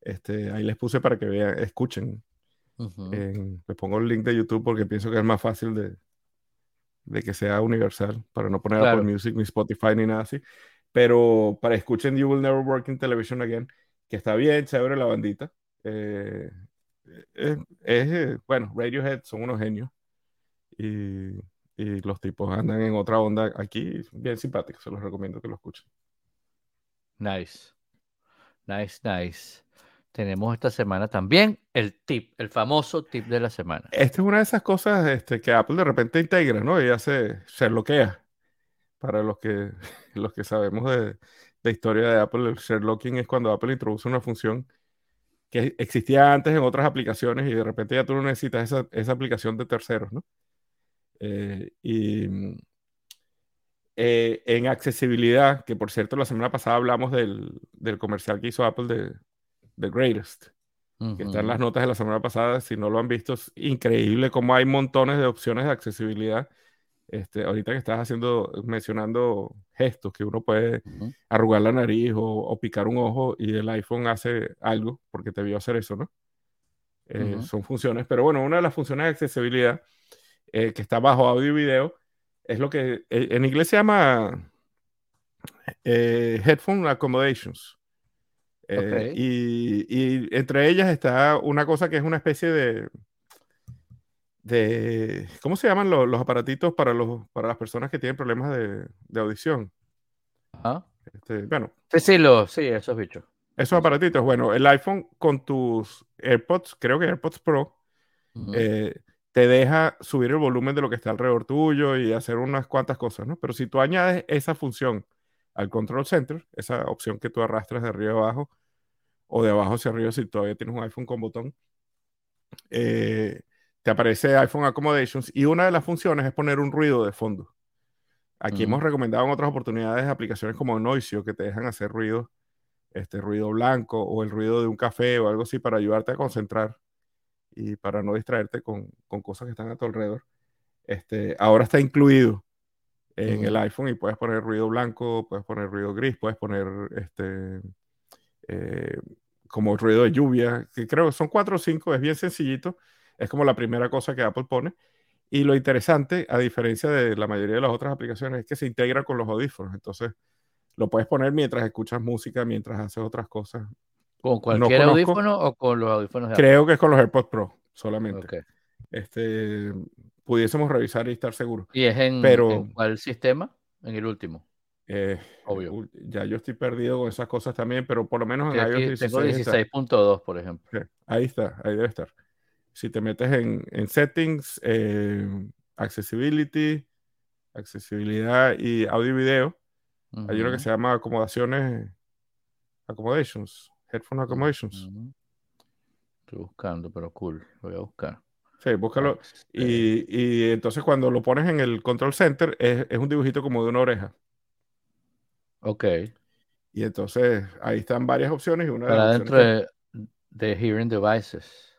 Este, ahí les puse para que vean, escuchen. En- les pongo el link de YouTube porque pienso que es más fácil de, de que sea universal, para no poner Claro. Apple Music, ni Spotify, ni nada así. Pero para escuchen You Will Never Work in Television Again, que está bien, chévere la bandita. Eh, es, es, eh, bueno, Radiohead son unos genios. Y, y los tipos andan en otra onda aquí, bien simpáticos, se los recomiendo que lo escuchen. Nice. Nice, nice. Tenemos esta semana también el tip, el famoso tip de la semana. Esta es una de esas cosas este, que Apple de repente integra, ¿no? Y hace, Sherlockea. Para los que, <laughs> los que sabemos de, de historia de Apple, el Sherlocking es cuando Apple introduce una función que existía antes en otras aplicaciones y de repente ya tú no necesitas esa, esa aplicación de terceros, ¿no? Eh, y mm, eh, en accesibilidad, que por cierto la semana pasada hablamos del, del comercial que hizo Apple de The Greatest, que está en las notas de la semana pasada. Si no lo han visto, es increíble cómo hay montones de opciones de accesibilidad. Este, ahorita que estás haciendo, mencionando gestos que uno puede Ujú. arrugar la nariz o, o picar un ojo y el iPhone hace algo porque te vio hacer eso, ¿no? Eh, son funciones, pero bueno, una de las funciones de accesibilidad eh, que está bajo audio y video es lo que en inglés se llama Headphone Accommodations. Y, y, entre ellas está una cosa que es una especie de, de ¿cómo se llaman los, los aparatitos para, los, para las personas que tienen problemas de, de audición? Ajá. Este, bueno. Sí, sí, lo, sí, esos bichos. Esos aparatitos, bueno, el iPhone con tus AirPods, creo que AirPods Pro, eh, te deja subir el volumen de lo que está alrededor tuyo y hacer unas cuantas cosas, ¿no? Pero si tú añades esa función al Control Center, esa opción que tú arrastras de arriba abajo o de abajo hacia arriba si todavía tienes un iPhone con botón, eh, te aparece iPhone Accommodations y una de las funciones es poner un ruido de fondo. Aquí hemos recomendado en otras oportunidades aplicaciones como Noisio que te dejan hacer ruido, este ruido blanco o el ruido de un café o algo así para ayudarte a concentrar y para no distraerte con, cosas que están a tu alrededor. Este, ahora está incluido en el iPhone y puedes poner ruido blanco, puedes poner ruido gris, puedes poner este, eh, como ruido de lluvia, que creo que son cuatro o cinco, es bien sencillito, es como la primera cosa que Apple pone y lo interesante, a diferencia de la mayoría de las otras aplicaciones, es que se integra con los audífonos. Entonces, lo puedes poner mientras escuchas música, mientras haces otras cosas. ¿Con cualquier audífono o con los audífonos de Creo que es con los AirPods Pro solamente. Este, pudiésemos revisar y estar seguros. ¿Y es en, Pero, cuál sistema? En el último. Eh, Obvio. Ya yo estoy perdido con esas cosas también, pero por lo menos en iOS 16. Tengo 16.2, por ejemplo. ahí está, ahí debe estar si te metes en, settings, eh, accessibility, accesibilidad y audio y video, hay uno que se llama acomodaciones, accommodations, headphone accommodations. Estoy buscando, pero cool, lo voy a buscar. Sí, búscalo. Y, entonces cuando lo pones en el control center, es, un dibujito como de una oreja. Ok. Y entonces ahí están varias opciones. Y una Para dentro de, de Hearing Devices.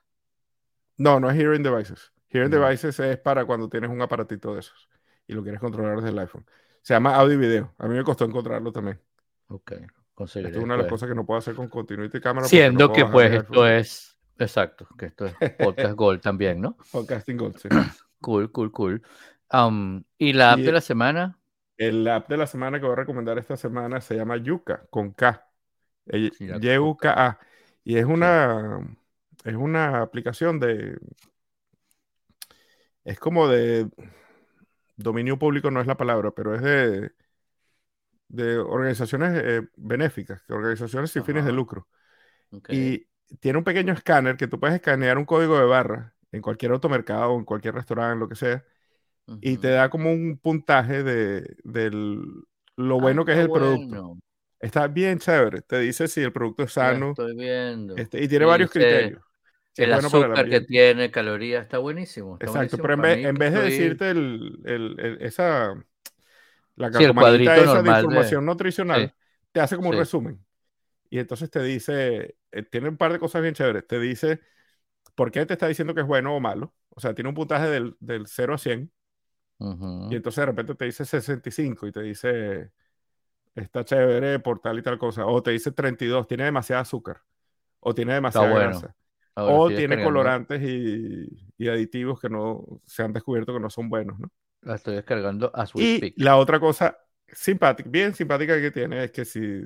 No, no es Hearing Devices. Hearing Devices es para cuando tienes un aparatito de esos y lo quieres controlar desde el iPhone. Se llama audio y video. A mí me costó encontrarlo también. Ok, Esto es una de las cosas que no puedo hacer con Continuity Cámara. Siendo que pues esto es, exacto, que esto es Podcast <laughs> Gold también, ¿no? Podcasting Gold, sí. <clears throat> Cool, cool, cool. Um, ¿Y la app de la semana? El app de la semana que voy a recomendar esta semana se llama Yuka, con K. Y-U-K-A. Y es una es una aplicación de. Es como de. Dominio público no es la palabra, pero es de. De organizaciones eh, benéficas, organizaciones sin fines de lucro. Y tiene un pequeño escáner que tú puedes escanear un código de barra en cualquier automercado, en cualquier restaurante, lo que sea, y te da como un puntaje de, lo bueno ah, que es el producto. Está bien chévere. Te dice si el producto es sano. Estoy viendo. Este, y tiene varios criterios el azúcar que tiene, calorías, está buenísimo. Exacto, pero en vez, de decirte el, esa, la sí, cuadrito esa de información nutricional, te hace como un resumen. Y entonces te dice, eh, tiene un par de cosas bien chéveres. Te dice por qué te está diciendo que es bueno o malo. O sea, tiene un puntaje del, del 0 a 100. Y entonces de repente te dice 65 y te dice, está chévere por tal y tal cosa. O te dice 32, tiene demasiada azúcar. O tiene demasiada grasa o tiene colorantes y, aditivos que no se han descubierto que no son buenos, ¿no? La estoy descargando a su Y la otra cosa simpática, bien simpática que tiene es que si,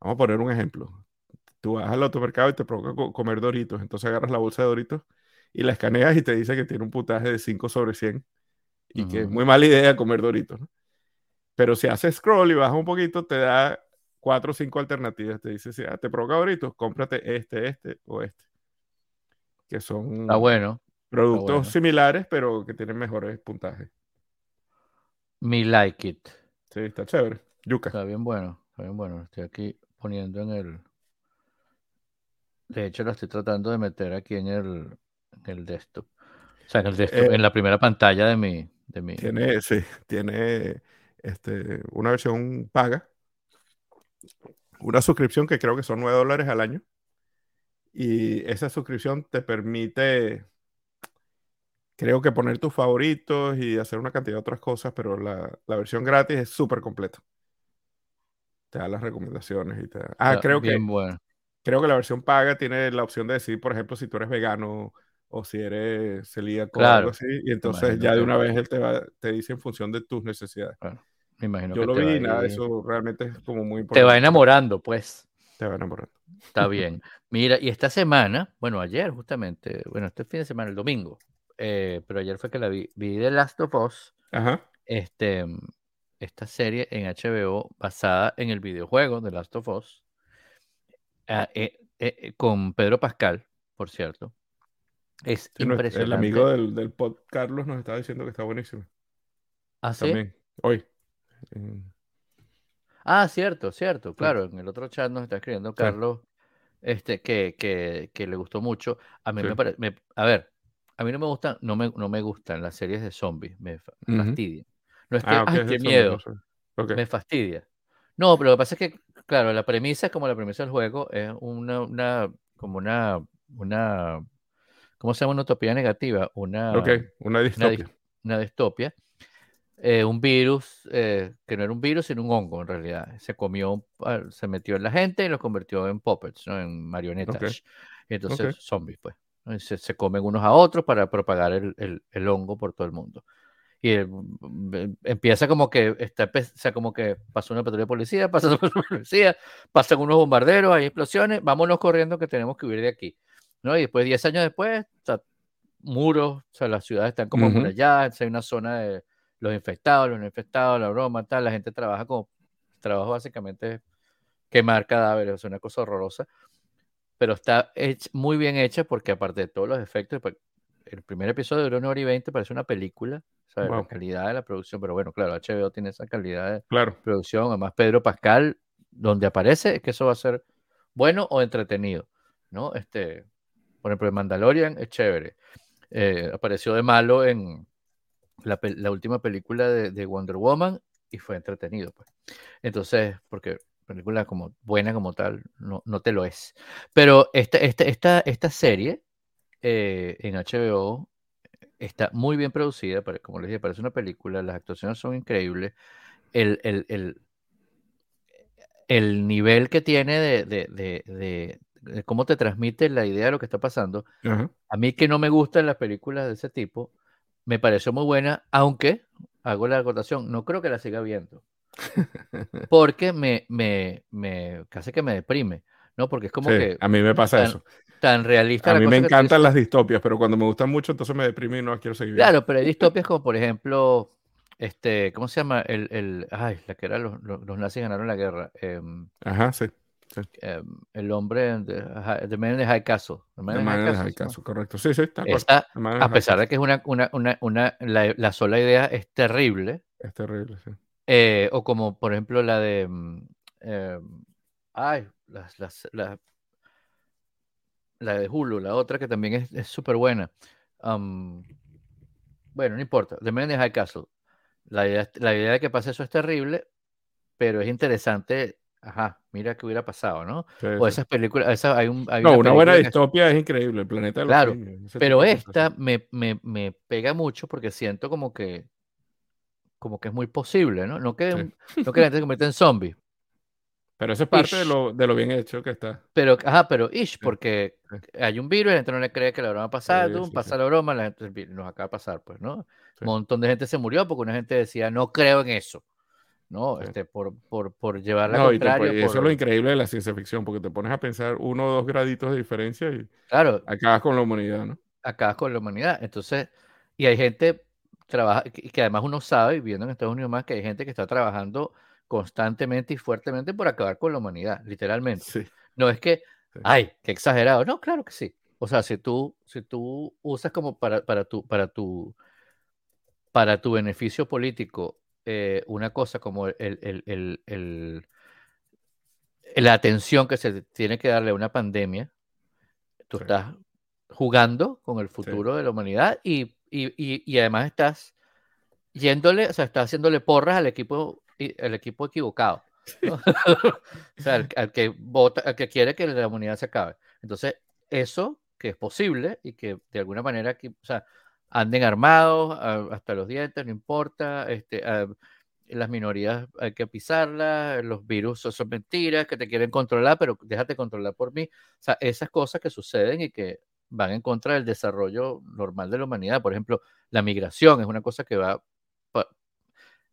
vamos a poner un ejemplo, tú vas al automercado y te provoca comer doritos, entonces agarras la bolsa de doritos y la escaneas y te dice que tiene un puntaje de 5 sobre 100 y que es muy mala idea comer doritos, ¿no? Pero si haces scroll y bajas un poquito, te da cuatro o cinco alternativas. Te dice, si ah, te provoca doritos, cómprate este, este o este que son bueno. productos similares, pero que tienen mejores puntajes. Me like it. Sí, está chévere. Yuca. Está bien bueno, está bien bueno. Estoy aquí poniendo en el. De hecho, lo estoy tratando de meter aquí en el, en el desktop. O sea, en el desktop, eh, en la primera pantalla de mi, de mi. Tiene, sí, tiene este, una versión paga. Una suscripción que creo que son 9 dólares al año. Y esa suscripción te permite, creo que poner tus favoritos y hacer una cantidad de otras cosas, pero la, versión gratis es súper completa. Te da las recomendaciones y te da... Ah, creo que... Bueno. creo que la versión paga tiene la opción de decir, por ejemplo, si tú eres vegano o si eres celíaco o algo así, y entonces ya de una vez él te, va, te dice en función de tus necesidades. me imagino Yo lo vi, nada, eso realmente es como muy importante. Te va enamorando, pues. Te va enamorando. Está bien. Mira, y esta semana, bueno, ayer justamente, bueno, este fin de semana, el domingo, eh, pero ayer fue que la vi, vi The Last of Us, Ajá. Este, esta serie en HBO basada en el videojuego The Last of Us, ah, eh, eh, con Pedro Pascal, por cierto. Es impresionante. El amigo del, del pod, Carlos, nos estaba diciendo que está buenísimo. ¿Ah, sí? También, hoy. Ah, cierto, cierto, claro. En el otro chat nos está escribiendo Carlos este, que, que, que le gustó mucho. A mí me parece. A ver, a mí no me gustan, no me, no me gustan las series de zombies, me, fastidian. No es que, ah, ay, qué miedo, me fastidia. No, pero lo que pasa es que, claro, la premisa es como la premisa del juego, es una, una como una, una ¿cómo se llama una utopía negativa? Una, una distopia. Una, distopia. Eh, un virus, eh, que no era un virus, sino un hongo en realidad. Se comió, ah, se metió en la gente y los convirtió en puppets, ¿no? en marionetas. Entonces, zombies, pues. Se, se, comen unos a otros para propagar el, el, el hongo por todo el mundo. Y empieza como que está, o sea, como que pasó una patrulla de policía, <laughs> pasa una patrulla de policía, pasan unos bombarderos, hay explosiones, vámonos corriendo que tenemos que huir de aquí. ¿no? Y después, 10 años después, muros, o sea, las ciudades están como uh hay una zona de los infectados, los no infectados, la broma, tal, la gente trabaja como, trabajo básicamente quemar cadáveres, es una cosa horrorosa, pero está muy bien hecha porque aparte de todos los efectos, pues, el primer episodio duró una hora y veinte, parece una película, ¿sabes? La calidad de la producción, pero bueno, claro, HBO tiene esa calidad de producción, además Pedro Pascal, donde aparece, es que eso va a ser bueno o entretenido, ¿no? Este, por ejemplo, el Mandalorian es chévere. Eh, apareció de malo en la, última película de, Wonder Woman y fue entretenido, pues. Entonces, porque película como buena como tal, no, no te lo es. Pero esta, esta, esta, esta serie eh, en HBO está muy bien producida, como les dije, parece una película, las actuaciones son increíbles, el, el, el, el nivel que tiene de, de, de, de, cómo te transmite la idea de lo que está pasando, a mí que no me gustan las películas de ese tipo, me pareció muy buena, aunque, hago la acotación, no creo que la siga viendo, porque me, me, me casi que me deprime. ¿no? Porque es como que... A mí me pasa eso. Tan realista. A mí me encantan las distopias, pero cuando me gustan mucho, entonces me deprime y no las quiero seguir. Claro, pero hay distopias como, por ejemplo, este, ¿cómo se llama? El, el ay, la que era los, los, nazis ganaron la guerra. Em, Ajá, sí. Em, el hombre de, de Man in High Castle. De Man, in High Castle, correcto. Sí, sí, está Esta, A pesar de que es una, una, una, una la, la, sola idea es terrible. Es terrible, sí. Eh, o como, por ejemplo, la de... Eh, ay, las, las, la, la de Hulu, la otra que también es súper buena. bueno, no importa. The Man in High Castle. La idea, la idea de que pase eso es terrible, pero es interesante. Ajá, mira qué hubiera pasado, ¿no? o esas películas. Esa, hay un, no, una, buena distopia es increíble. El planeta de los Claro, pero esta me, me, me, pega mucho porque siento como que como que es muy posible, ¿no? No que, no que la gente se convierta en zombie, pero eso es parte de lo, de lo, bien hecho que está. Pero, ajá, pero ish, porque hay un virus, la gente no le cree que la broma va a pasar, pasa la broma, la gente nos acaba de pasar, pues, ¿no? Un montón de gente se murió porque una gente decía, no creo en eso, ¿no? Este, por, por, por llevar la no, Y, eso es lo increíble de la ciencia ficción, porque te pones a pensar uno o dos graditos de diferencia y claro, acabas con la humanidad, ¿no? Acabas con la humanidad. Entonces, y hay gente trabaja, que además uno sabe, viviendo en Estados Unidos más, que hay gente que está trabajando constantemente y fuertemente por acabar con la humanidad, literalmente. No es que, ay, qué exagerado. No, claro que sí. O sea, si tú, si tú usas como para, para, tu, para, tu, para tu beneficio político eh, una cosa como el, la atención que se tiene que darle a una pandemia, tú estás jugando con el futuro de la humanidad y, y, además estás yéndole, o sea, estás haciéndole porras al equipo el equipo equivocado. <laughs> o sea, al, que vota, al que quiere que la humanidad se acabe. Entonces, eso que es posible y que de alguna manera, o sea, anden armados hasta los dientes, no importa, este, las minorías hay que pisarlas, los virus son mentiras, que te quieren controlar, pero déjate controlar por mí. O sea, esas cosas que suceden y que van en contra del desarrollo normal de la humanidad. Por ejemplo, la migración es una cosa que va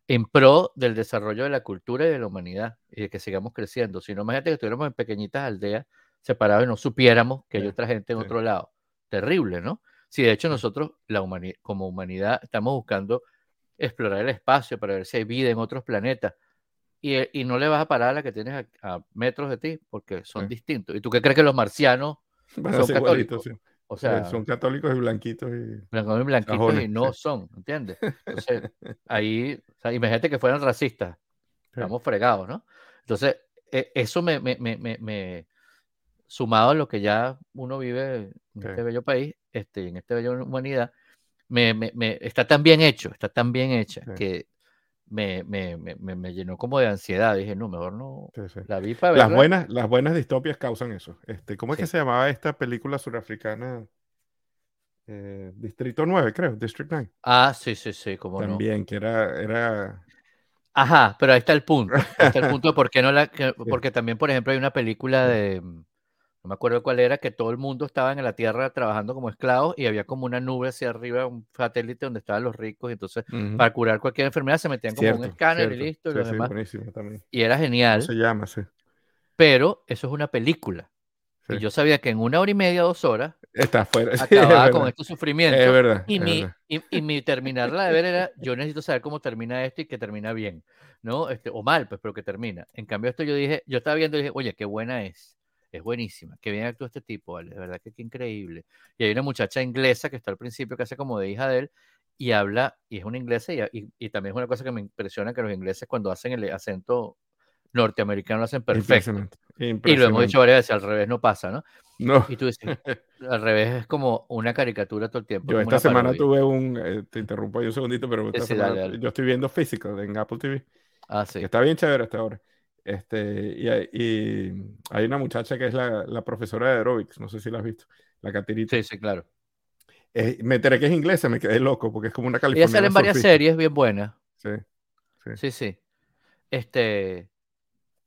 en pro del desarrollo de la cultura y de la humanidad y de que sigamos creciendo. Si no, imagínate que estuviéramos en pequeñitas aldeas separados y no supiéramos que hay otra gente en otro lado. Terrible, ¿no? Si de hecho nosotros, la como humanidad, estamos buscando explorar el espacio para ver si hay vida en otros planetas. Y, y no le vas a parar a la que tienes a, metros de ti, porque son distintos. ¿Y tú qué crees que los marcianos son católicos? O sea, son católicos y blanquitos y, blancos y blanquitos y no <laughs> son, ¿entiendes? Entonces, <laughs> ahí, o sea, imagínate que fueran racistas. Estamos fregados, ¿no? Entonces, e, eso me, me, me, me, sumado a lo que ya uno vive en este bello país, este, en esta bella humanidad, me, me, está tan bien hecho, está tan bien hecha, que me, me, llenó como de ansiedad. Dije, no, mejor no. La vi para Las buenas, las buenas distopias causan eso. Este, ¿Cómo es que se llamaba esta película surafricana? Eh, Distrito 9, creo, District 9. Ah, sí, sí, sí, como También, que era, era... Ajá, pero ahí está el punto. Ahí está el <laughs> punto porque no la, porque también, por ejemplo, hay una película de no me acuerdo cuál era, que todo el mundo estaba en la Tierra trabajando como esclavos y había como una nube hacia arriba, un satélite donde estaban los ricos, y entonces para curar cualquier enfermedad se metían como un escáner y listo. y, demás. y era genial. se llama, sí. Pero eso es una película. Y yo sabía que en una hora y media, dos horas, Está fuera. <laughs> acababa con este sufrimiento. Es verdad. Y, mi, Y, y, mi terminarla de ver era, yo necesito saber cómo termina esto y que termina bien, ¿no? Este, o mal, pues, pero que termina. En cambio, esto yo dije, yo estaba viendo y dije, oye, qué buena es es buenísima. Qué bien actúa este tipo, ¿vale? De verdad que qué increíble. Y hay una muchacha inglesa que está al principio que hace como de hija de él y habla, y es una inglesa, y, y, también es una cosa que me impresiona que los ingleses cuando hacen el acento norteamericano lo hacen perfecto. Y lo hemos dicho varias veces, al revés no pasa, ¿no? No. Y tú dices, <laughs> al revés es como una caricatura todo el tiempo. Yo esta semana tuve un, eh, te interrumpo ahí un segundito, pero yo estoy viendo Physical en Apple TV. Ah, sí. está bien chévere hasta ahora. Este, y, hay una muchacha que es la, profesora de aerobics, no sé si la has visto, la Catirita. Sí, sí, claro. Eh, me enteré que es inglesa, me quedé loco porque es como una californiana. Ella sale en varias series bien buenas. Sí, sí. Sí, sí. Este,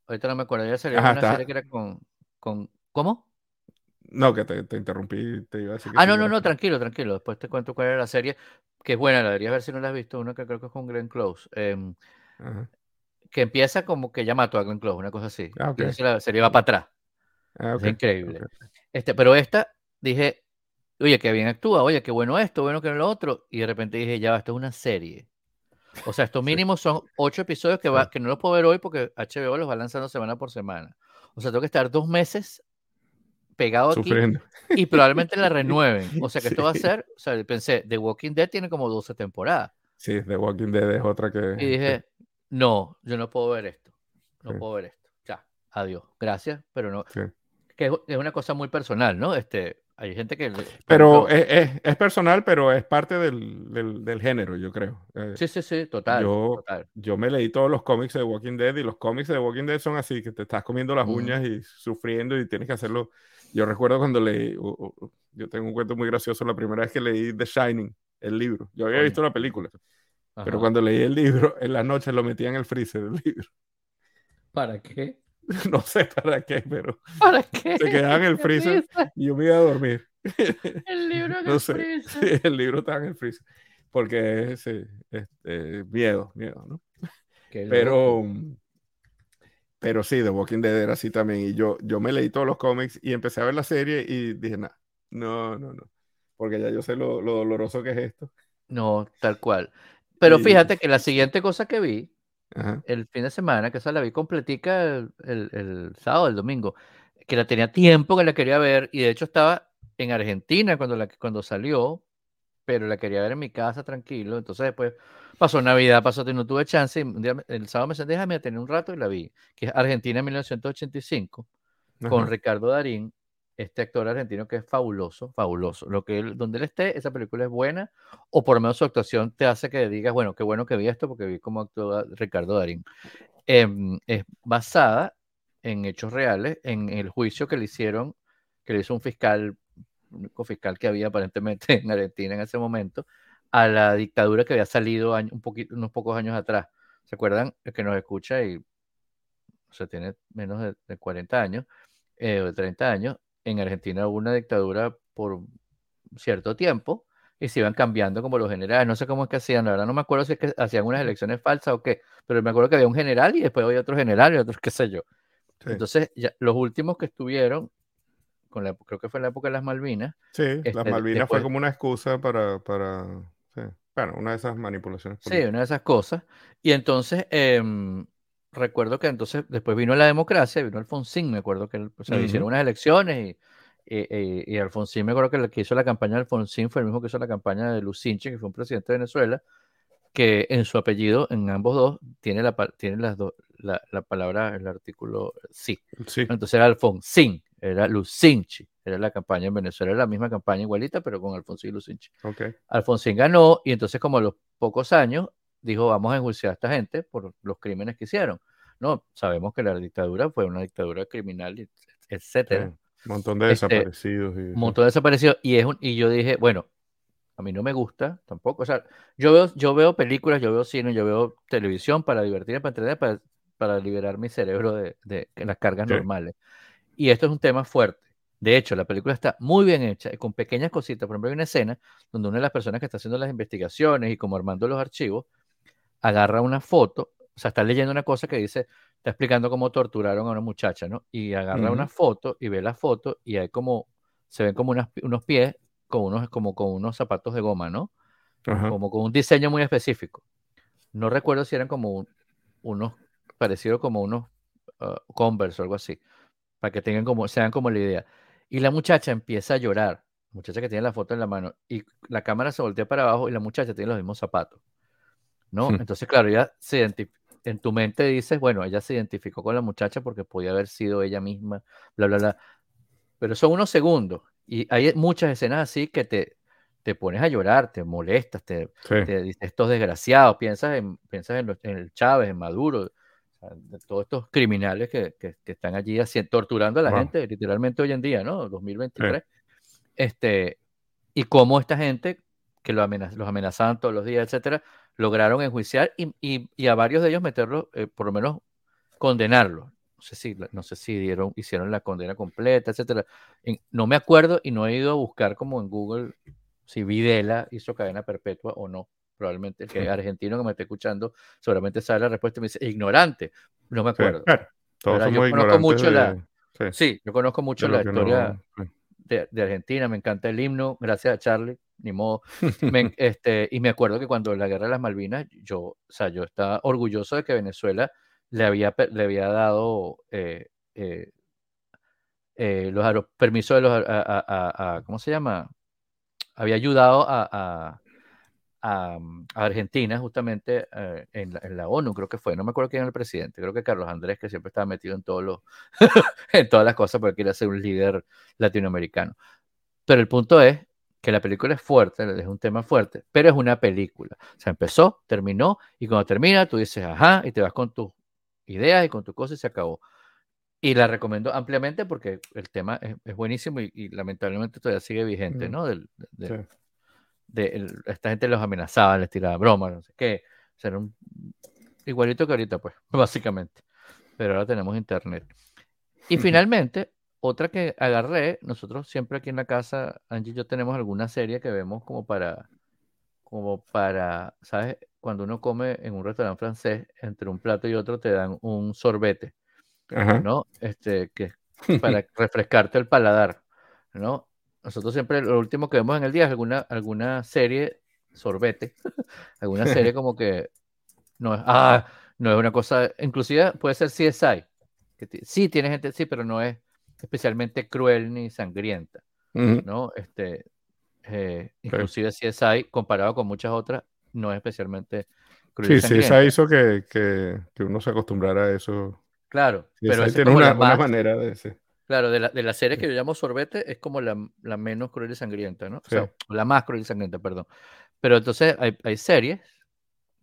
ahorita no me acuerdo, ella salió en una serie que era con, con, ¿cómo? No, que te, te, interrumpí, te iba a decir. ah, no, no, no, tranquilo, tranquilo. Después te cuento cuál era la serie, que es buena, la deberías ver si no la has visto, una que creo que es con Glenn Close. Eh, que empieza como que ya mató a Glenn Close, una cosa así. Ah, la serie va para atrás. Ah, es increíble. Este, pero esta, dije, oye, qué bien actúa, oye, qué bueno esto, bueno que lo otro. Y de repente dije, ya, esto es una serie. O sea, estos mínimos son ocho episodios que, va, que no los puedo ver hoy porque HBO los va lanzando semana por semana. O sea, tengo que estar dos meses pegado aquí y probablemente la renueven. <laughs> O sea, que esto va a ser, o sea, pensé, The Walking Dead tiene como 12 temporadas. Sí, The Walking Dead es otra que... Y dije, no, yo no puedo ver esto. No puedo ver esto. Ya, adiós. Gracias, pero no. Que es una cosa muy personal, ¿no? Este, hay gente que... Pero es, es, personal, pero es parte del, del, género, yo creo. Eh, sí, sí, sí, total yo, yo me leí todos los cómics de Walking Dead y los cómics de Walking Dead son así, que te estás comiendo las uñas y sufriendo y tienes que hacerlo. Yo recuerdo cuando leí, yo tengo un cuento muy gracioso, la primera vez que leí The Shining, el libro. Yo había visto la película. Pero cuando leí el libro, en la noche lo metía en el freezer del libro. <laughs> ¿Para qué? No sé para qué, pero. ¿Para qué? Se quedaba en el <laughs> freezer y yo me iba a dormir. <laughs> El libro en el freezer. Sí, el libro estaba en el freezer. Porque es este, miedo, miedo, ¿no? pero. Pero sí, The Walking Dead era así también. Y yo, yo me leí todos los cómics y empecé a ver la serie y dije, nah, no, no, no. Porque ya yo sé lo, lo doloroso que es esto. No, tal cual. Pero fíjate que la siguiente cosa que vi el fin de semana, que esa la vi completica el, el, sábado, el domingo, que la tenía tiempo que la quería ver y de hecho estaba en Argentina cuando, la, cuando salió, pero la quería ver en mi casa tranquilo. Entonces después pasó Navidad, pasó, no tuve chance. Y un día, el sábado me senté, déjame tener un rato y la vi, que es Argentina 1985, con Ricardo Darín este actor argentino que es fabuloso, fabuloso. Lo que donde él esté, esa película es buena, o por lo menos su actuación te hace que digas, bueno, qué bueno que vi esto, porque vi cómo actúa Ricardo Darín. Em, es basada en hechos reales, en el juicio que le hicieron, que le hizo un fiscal, único fiscal que había aparentemente <laughs> en Argentina en ese momento, a la dictadura que había salido un poquito, unos pocos años atrás ¿Se acuerdan? El que nos escucha y o sea, tiene menos de, de 40 años, eh, o de 30 años, en Argentina hubo una dictadura por cierto tiempo y se iban cambiando como los generales. No sé cómo es que hacían, la verdad no me acuerdo si es que hacían unas elecciones falsas o qué, pero me acuerdo que había un general y después había otro general y otros qué sé yo. Sí. Entonces, ya, los últimos que estuvieron, con la, creo que fue en la época de las Malvinas, Sí, las este, Malvinas después- fue como una excusa para, para, sí. Bueno, una de esas manipulaciones Sí, políticas. una de esas cosas. Y entonces, em, recuerdo que entonces después vino la democracia, vino Alfonsín, me acuerdo que él, o sea, hicieron Ujú. unas elecciones y, y, y- y Alfonsín, me acuerdo que el que hizo la campaña de Alfonsín fue el mismo que hizo la campaña de Lucinche, que fue un presidente de Venezuela, que en su apellido, en ambos dos, tiene la, tiene las dos, la, la palabra, el artículo sí. Sí, Entonces era Alfonsín, era Lucinchi, era la campaña en Venezuela, era la misma campaña igualita, pero con Alfonsín y Lucinchi. ok. Alfonsín ganó y entonces como a los pocos años dijo vamos a enjuiciar a esta gente por los crímenes que hicieron. No, sabemos que la dictadura fue una dictadura criminal, etcétera. Un montón de Este, desaparecidos. y, Un montón de desaparecidos y es un, y yo dije, bueno, a mí no me gusta tampoco, o sea, yo veo yo veo películas, yo veo cine, yo veo televisión para divertirme, para entretener, para, para liberar mi cerebro de, de las cargas Sí. normales. Y esto es un tema fuerte. De hecho, la película está muy bien hecha, con pequeñas cositas. Por ejemplo, hay una escena donde una de las personas que está haciendo las investigaciones y como armando los archivos, agarra una foto, o sea, está leyendo una cosa que dice, está explicando cómo torturaron a una muchacha, ¿no? Y agarra una foto y ve la foto y hay como, se ven como unas- unos pies con unos, como con unos zapatos de goma, ¿no? Como con un diseño muy específico. No recuerdo si eran como un- unos, parecidos como unos uh, Converse o algo así, para que tengan como, sean como la idea. Y la muchacha empieza a llorar, muchacha que tiene la foto en la mano, y la cámara se voltea para abajo y la muchacha tiene los mismos zapatos, ¿no? Hmm. Entonces, claro, ya se en tu mente dices, bueno, ella se identificó con la muchacha porque podía haber sido ella misma, bla, bla, bla. Pero son unos segundos, y hay muchas escenas así que te, te pones a llorar, te molestas, te, Sí. te dices, estos desgraciados, piensas en, piensas en, los- en el Chávez, en Maduro, o sea, de todos estos criminales que, que- que están allí haci- torturando a la Wow. gente literalmente hoy en día, ¿no? 2023. Este, y cómo esta gente que lo amenaz- los amenazaban todos los días, etcétera, lograron enjuiciar y, y- y a varios de ellos meterlos, eh, por lo menos condenarlos. No sé si, no sé si dieron, hicieron la condena completa, etcétera. En- no me acuerdo y no he ido a buscar como en Google si Videla hizo cadena perpetua o no. Probablemente el que Sí. argentino que me esté escuchando seguramente sabe la respuesta y me dice, ignorante. No me Sí. acuerdo. Bueno, todos ¿Verdad? Yo somos conozco mucho la- de, sí, Sí, yo conozco mucho la historia no- sí. de, de Argentina, me encanta el himno, gracias a Charlie, ni modo. Me <laughs> este, y me acuerdo que cuando la guerra de las Malvinas, yo, o sea, yo estaba orgulloso de que Venezuela le había, le había dado eh, eh, eh, los permisos de los, a, a- ¿cómo se llama? Había ayudado a, mm, Argentina justamente eh, en, la, en la ONU, creo que fue, no me acuerdo quién era el presidente, creo que Carlos Andrés, que siempre estaba metido en, todos los, <laughs> en todas las cosas porque quería ser un líder latinoamericano. Pero el punto es que la película es fuerte, es un tema fuerte, pero es una película. O sea, empezó, terminó, y cuando termina tú dices, ajá, y te vas con tus ideas y con tus cosas y se acabó. Y la recomiendo ampliamente porque el tema es, es buenísimo y, y lamentablemente todavía sigue vigente, Mm. ¿no? Del- de, Sí. de el- esta gente los amenazaba, les tiraba bromas, no sé qué. O sea, era un- igualito que ahorita, pues, <laughs> básicamente. Pero ahora tenemos internet. Y finalmente, otra que agarré, nosotros siempre aquí en la casa, Angie y yo tenemos alguna serie que vemos como para, como para, ¿sabes? Cuando uno come en un restaurante francés, entre un plato y otro te dan un sorbete, Ajá. ¿no? Este, que <laughs> para refrescarte el paladar, ¿no? Nosotros siempre lo último que vemos en el día es alguna, alguna serie sorbete, <laughs> alguna serie <laughs> como que no es, ah, no es una cosa, inclusive puede ser CSI, que sí tiene gente, sí, pero no es especialmente cruel ni sangrienta, Ujú. ¿no? Este, eh, inclusive CSI, comparado con muchas otras, no es especialmente cruel Sí, esa hizo que, que, que uno se acostumbrara a eso. Claro, Sí, pero tiene como una, la una más, manera de sí. claro, de, la, de las series que yo llamo sorbete, es como la, la menos cruel y sangrienta, ¿no? O sea, la más cruel y sangrienta, perdón. Pero entonces hay, hay series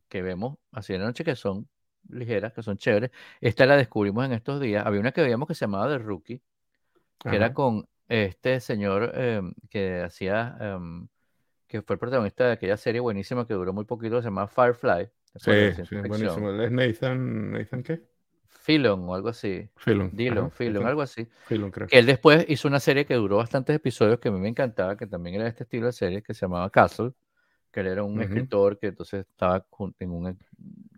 que vemos así de la noche que son ligeras, que son chéveres. Esta la descubrimos en estos días. Había una que veíamos que se llamaba The Rookie, que era Ajá. con este señor em, que hacía, em, que fue el protagonista de aquella serie buenísima que duró muy poquito, se llamaba Firefly. Sí, sí buenísimo. ¿Es Nathan, Nathan qué? Fillon o algo así. Fillon. Dillon, Fillon, algo así. Fillon, creo. Que él después hizo una serie que duró bastantes episodios que a mí me encantaba, que también era de este estilo de serie, que se llamaba Castle, que él era un escritor que entonces estaba en una,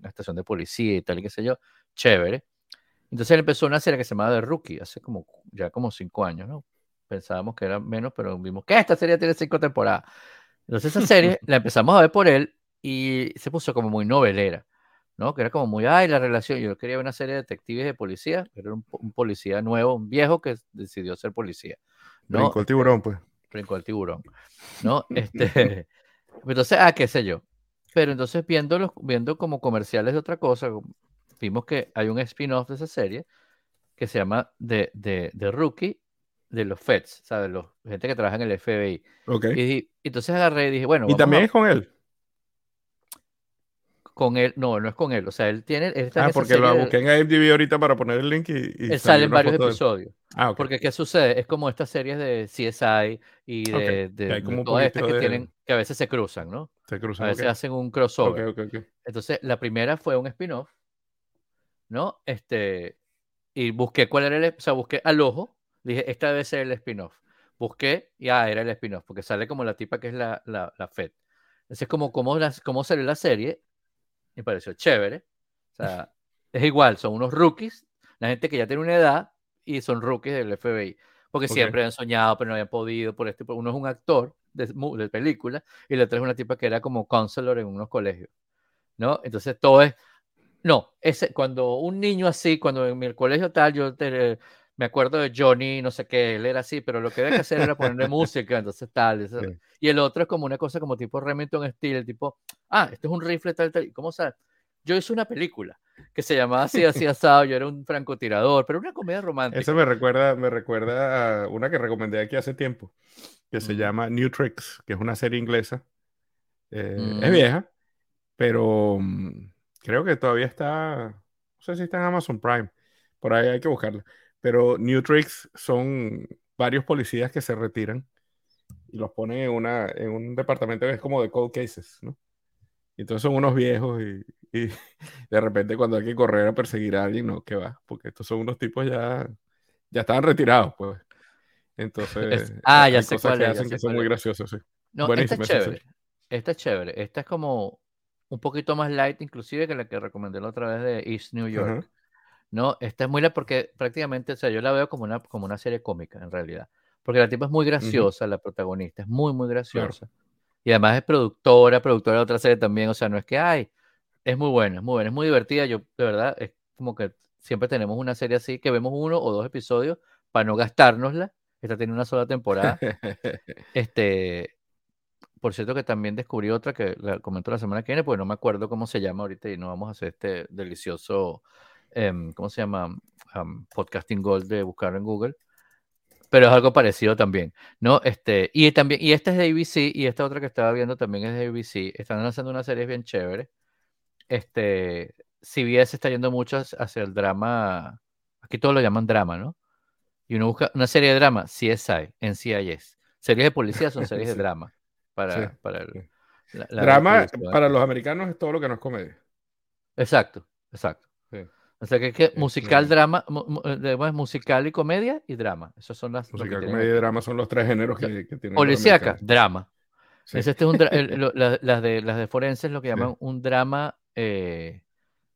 estación de policía y tal y qué sé yo. Chévere. Entonces él empezó una serie que se llamaba The Rookie, hace como ya como cinco años, ¿no? Pensábamos que era menos, pero vimos que esta serie tiene cinco temporadas. Entonces esa serie <laughs> la empezamos a ver por él y se puso como muy novelera, ¿no? Que era como muy, ay, la relación. Yo quería ver una serie de detectives de policía, era un, policía nuevo, un viejo que decidió ser policía. ¿no? Brincó el tiburón, pues. Brincó el tiburón, ¿no? <laughs> Este, entonces, ah, qué sé yo. Pero entonces viendo, viendo como comerciales de otra cosa, vimos que hay un spin-off de esa serie que se llama The, The, Rookie de los Feds, ¿sabes? Los gente que trabaja en el FBI. Ok. Y, entonces agarré y dije, bueno. ¿Y también es con él? Con él, no, no es con él. O sea, él tiene. ah, porque lo busqué en IMDb ahorita para poner el link y. y él sale en varios episodios. Ah, Porque, ¿qué sucede? Es como estas series de CSI y de, de, todas estas que tienen, que a veces se cruzan, ¿no? Se cruzan. A veces hacen un crossover. Entonces, la primera fue un spin-off ¿no? Este, y busqué cuál era el, o sea, busqué al ojo, dije, esta debe ser el spin-off. Busqué y ah, era el spin-off, porque sale como la tipa que es la, la, la Fed. Entonces, como cómo, cómo salió la serie, me pareció chévere. O sea, <laughs> es igual, son unos rookies, la gente que ya tiene una edad y son rookies del FBI, porque siempre han soñado, pero no habían podido, por este, uno es un actor de, de película y la otra es una tipa que era como counselor en unos colegios, ¿no? Entonces todo es, no, ese, cuando un niño así, cuando en mi colegio tal, yo me acuerdo de Johnny, no sé qué, él era así, pero lo que había que hacer era ponerle música, entonces tal. <laughs> Y el otro es como una cosa como tipo Remington Steel, tipo, ah, esto es un rifle tal, tal. ¿Cómo sabes? Yo hice una película que se llamaba así, así <laughs> asado, yo era un francotirador, pero una comedia romántica. Eso me recuerda, me recuerda a una que recomendé aquí hace tiempo, que se llama New Tricks, que es una serie inglesa. Eh, es mm. vieja, pero mm, Creo que todavía está, no sé si está en Amazon Prime, por ahí hay que buscarla. Pero New Tricks son varios policías que se retiran y los ponen en, una, en un departamento que es como de cold cases, ¿no? Y entonces son unos viejos y, y, <laughs> de repente cuando hay que correr a perseguir a alguien, no, que va, porque estos son unos tipos ya, ya estaban retirados, pues. Entonces, ah, ya sé cosas que hacen que son muy graciosos, sí. No, esta es chévere. Esta es chévere. Esta es como un poquito más light, inclusive que la que recomendé la otra vez de East New York. No, esta es muy light porque prácticamente, o sea, yo la veo como una, como una serie cómica en realidad. Porque la tipa es muy graciosa, la protagonista, es muy, muy graciosa. Y además es productora, productora de otra serie también, o sea, no es que, hay, es muy buena, es muy buena, es muy divertida. Yo, de verdad, es como que siempre tenemos una serie así que vemos uno o dos episodios para no gastárnosla. Esta tiene una sola temporada. <laughs> este, por cierto que también descubrí otra que la comento la semana que viene, porque no me acuerdo cómo se llama ahorita y no vamos a hacer este delicioso, em, ¿cómo se llama? podcasting Gold de buscar en Google. Pero es algo parecido también, ¿no? Este, y también, y esta es de ABC y esta otra que estaba viendo también es de ABC. Están haciendo una serie bien chévere. Este, CBS está yendo mucho hacia el drama, aquí todos lo llaman drama, ¿no? Y uno busca una serie de drama, CSI, NCIS. Series de policía son <laughs> series de drama para, para el, drama para los americanos es todo lo que no es comedia. Exacto, exacto. O sea que es que musical, drama, eh, musical y comedia y drama. Esos son las. Musical, comedia y drama son los tres géneros que, que tienen. Policíaca, drama. este es un <laughs> las, de, las de forenses lo que llaman un drama, eh,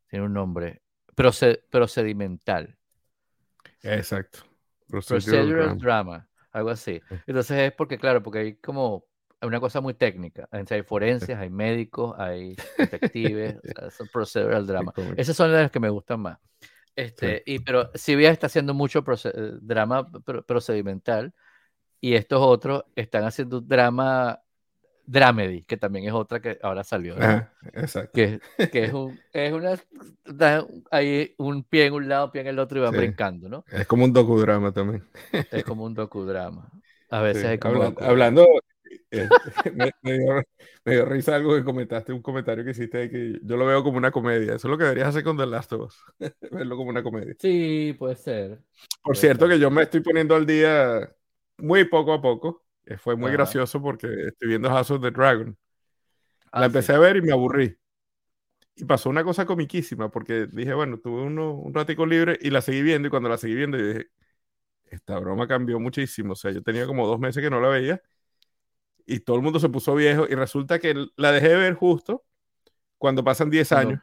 tiene un nombre, procedimental. Exacto. Procedural, drama. algo así. Entonces es porque, claro, porque hay como una cosa muy técnica. Hay forenses, hay médicos, hay detectives, son procedural <laughs> drama. Esas son las que me gustan más. Este, y, pero CBS está haciendo mucho drama procedimental y estos otros están haciendo drama dramedy, que también es otra que ahora salió. exacto. Que, que, es, un, es una. Hay un pie en un lado, pie en el otro y van brincando, ¿no? Es como un docudrama también. Es como un docudrama. A <laughs> veces hay como. hablando, <laughs> eh, me, dio, risa algo que comentaste, un comentario que hiciste de que yo lo veo como una comedia. Eso es lo que deberías hacer con The Last of Us, <laughs> verlo como una comedia. Sí, puede ser. Por cierto, que yo me estoy poniendo al día muy poco a poco. Fue muy gracioso porque estoy viendo House of the Dragon. la ah, empecé a ver y me aburrí. Y pasó una cosa comiquísima, porque dije, bueno, tuve uno, un ratico libre y la seguí viendo, y cuando la seguí viendo, dije, esta broma cambió muchísimo. O sea, yo tenía como dos meses que no la veía, y todo el mundo se puso viejo, y resulta que la dejé de ver justo cuando pasan 10 años.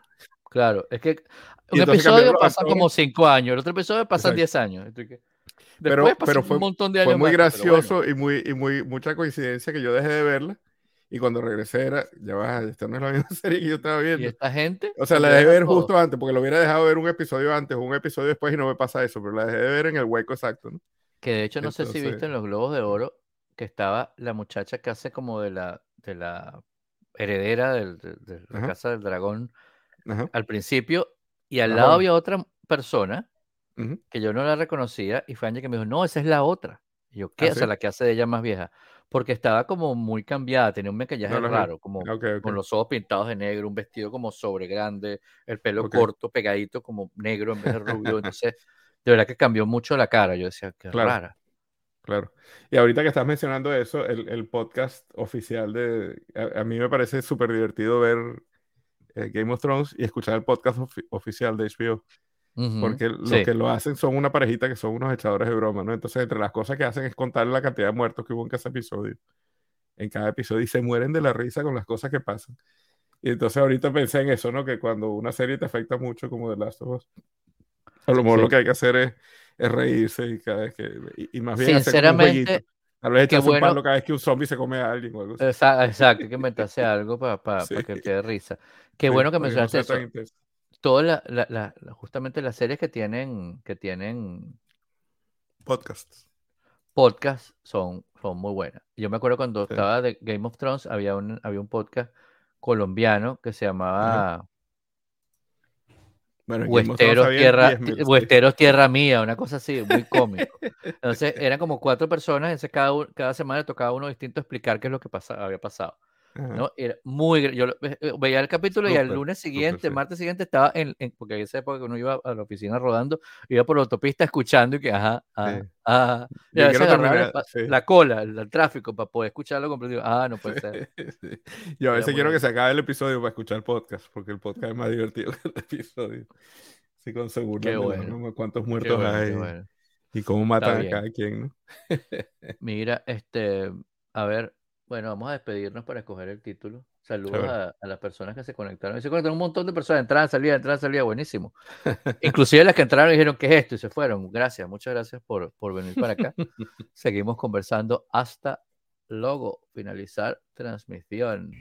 claro, es que un episodio pasa como 5 años, el otro episodio pasan 10 años. pero, pero fue, un montón de años fue muy gracioso y, muy, y muy, mucha coincidencia que yo dejé de verla y cuando regresé era, ya va, esta no es la <laughs> misma serie que yo estaba viendo. ¿Y esta gente? O sea, la dejé ver justo antes, porque lo hubiera dejado ver un episodio antes o un episodio después y no me pasa eso, pero la dejé de ver en el hueco exacto, ¿no? Que de hecho, no sé si viste en los Globos de Oro que estaba la muchacha que hace como de la, de la heredera de, la Casa del Dragón al principio, y al lado había otra persona que yo no la reconocía, y fue Angie que me dijo, no, esa es la otra. Y yo, ¿qué? ¿Ah, o sea, la que hace de ella más vieja porque estaba como muy cambiada, tenía un maquillaje raro, como con los ojos pintados de negro, un vestido como sobre grande, el pelo corto, pegadito, como negro en vez de rubio. <laughs> Entonces, de verdad que cambió mucho la cara. Yo decía, qué rara. Claro. Y ahorita que estás mencionando eso, el, podcast oficial de. A, mí me parece súper divertido ver eh, Game of Thrones y escuchar el podcast oficial de HBO. Porque lo que lo hacen son una parejita que son unos echadores de broma, ¿no? Entonces, entre las cosas que hacen es contar la cantidad de muertos que hubo en cada episodio. En cada episodio y se mueren de la risa con las cosas que pasan. Y entonces ahorita pensé en eso, ¿no? Que cuando una serie te afecta mucho como The Last of Us, a lo mejor lo que hay que hacer es, es, reírse y cada vez que... Y, más bien Sinceramente, hacer Tal vez echarse bueno, un palo cada vez que un zombie se come a alguien o algo así. Exacto, hay que <laughs> inventarse algo para, para, que te dé risa. Qué bueno que mencionaste eso todas la, justamente las series que tienen, que tienen podcasts. Podcasts son, son muy buenas. Yo me acuerdo cuando estaba de Game of Thrones, había un, había un podcast colombiano que se llamaba bueno, Tierra, Tierra Mía, una cosa así, muy cómico. Entonces eran como cuatro personas, entonces cada, cada semana tocaba uno distinto explicar qué es lo que había pasado. ¿No? Era muy, yo eh, veía el capítulo y al lunes siguiente, martes siguiente estaba en, porque en esa época que uno iba a la oficina rodando, iba por la autopista escuchando y que ajá, ajá, ajá. la, cola, el, tráfico para poder escucharlo completo. Ah, no puede ser. <laughs> Yo a veces quiero que se acabe el episodio para escuchar el podcast, porque el podcast es más divertido que el episodio. Sí, con seguro. Bueno. ¿Cuántos muertos hay? Y cómo matan a cada quien, ¿no? <laughs> Mira, este, a ver, bueno, vamos a despedirnos para escoger el título. Saludos a, las personas que se conectaron. Se conectaron un montón de personas, entraban, salían, entraban, salían, buenísimo. <laughs> Inclusive las que entraron dijeron, ¿qué es esto? Y se fueron. Gracias, muchas gracias por, por venir para acá. <laughs> Seguimos conversando hasta luego, finalizar transmisión.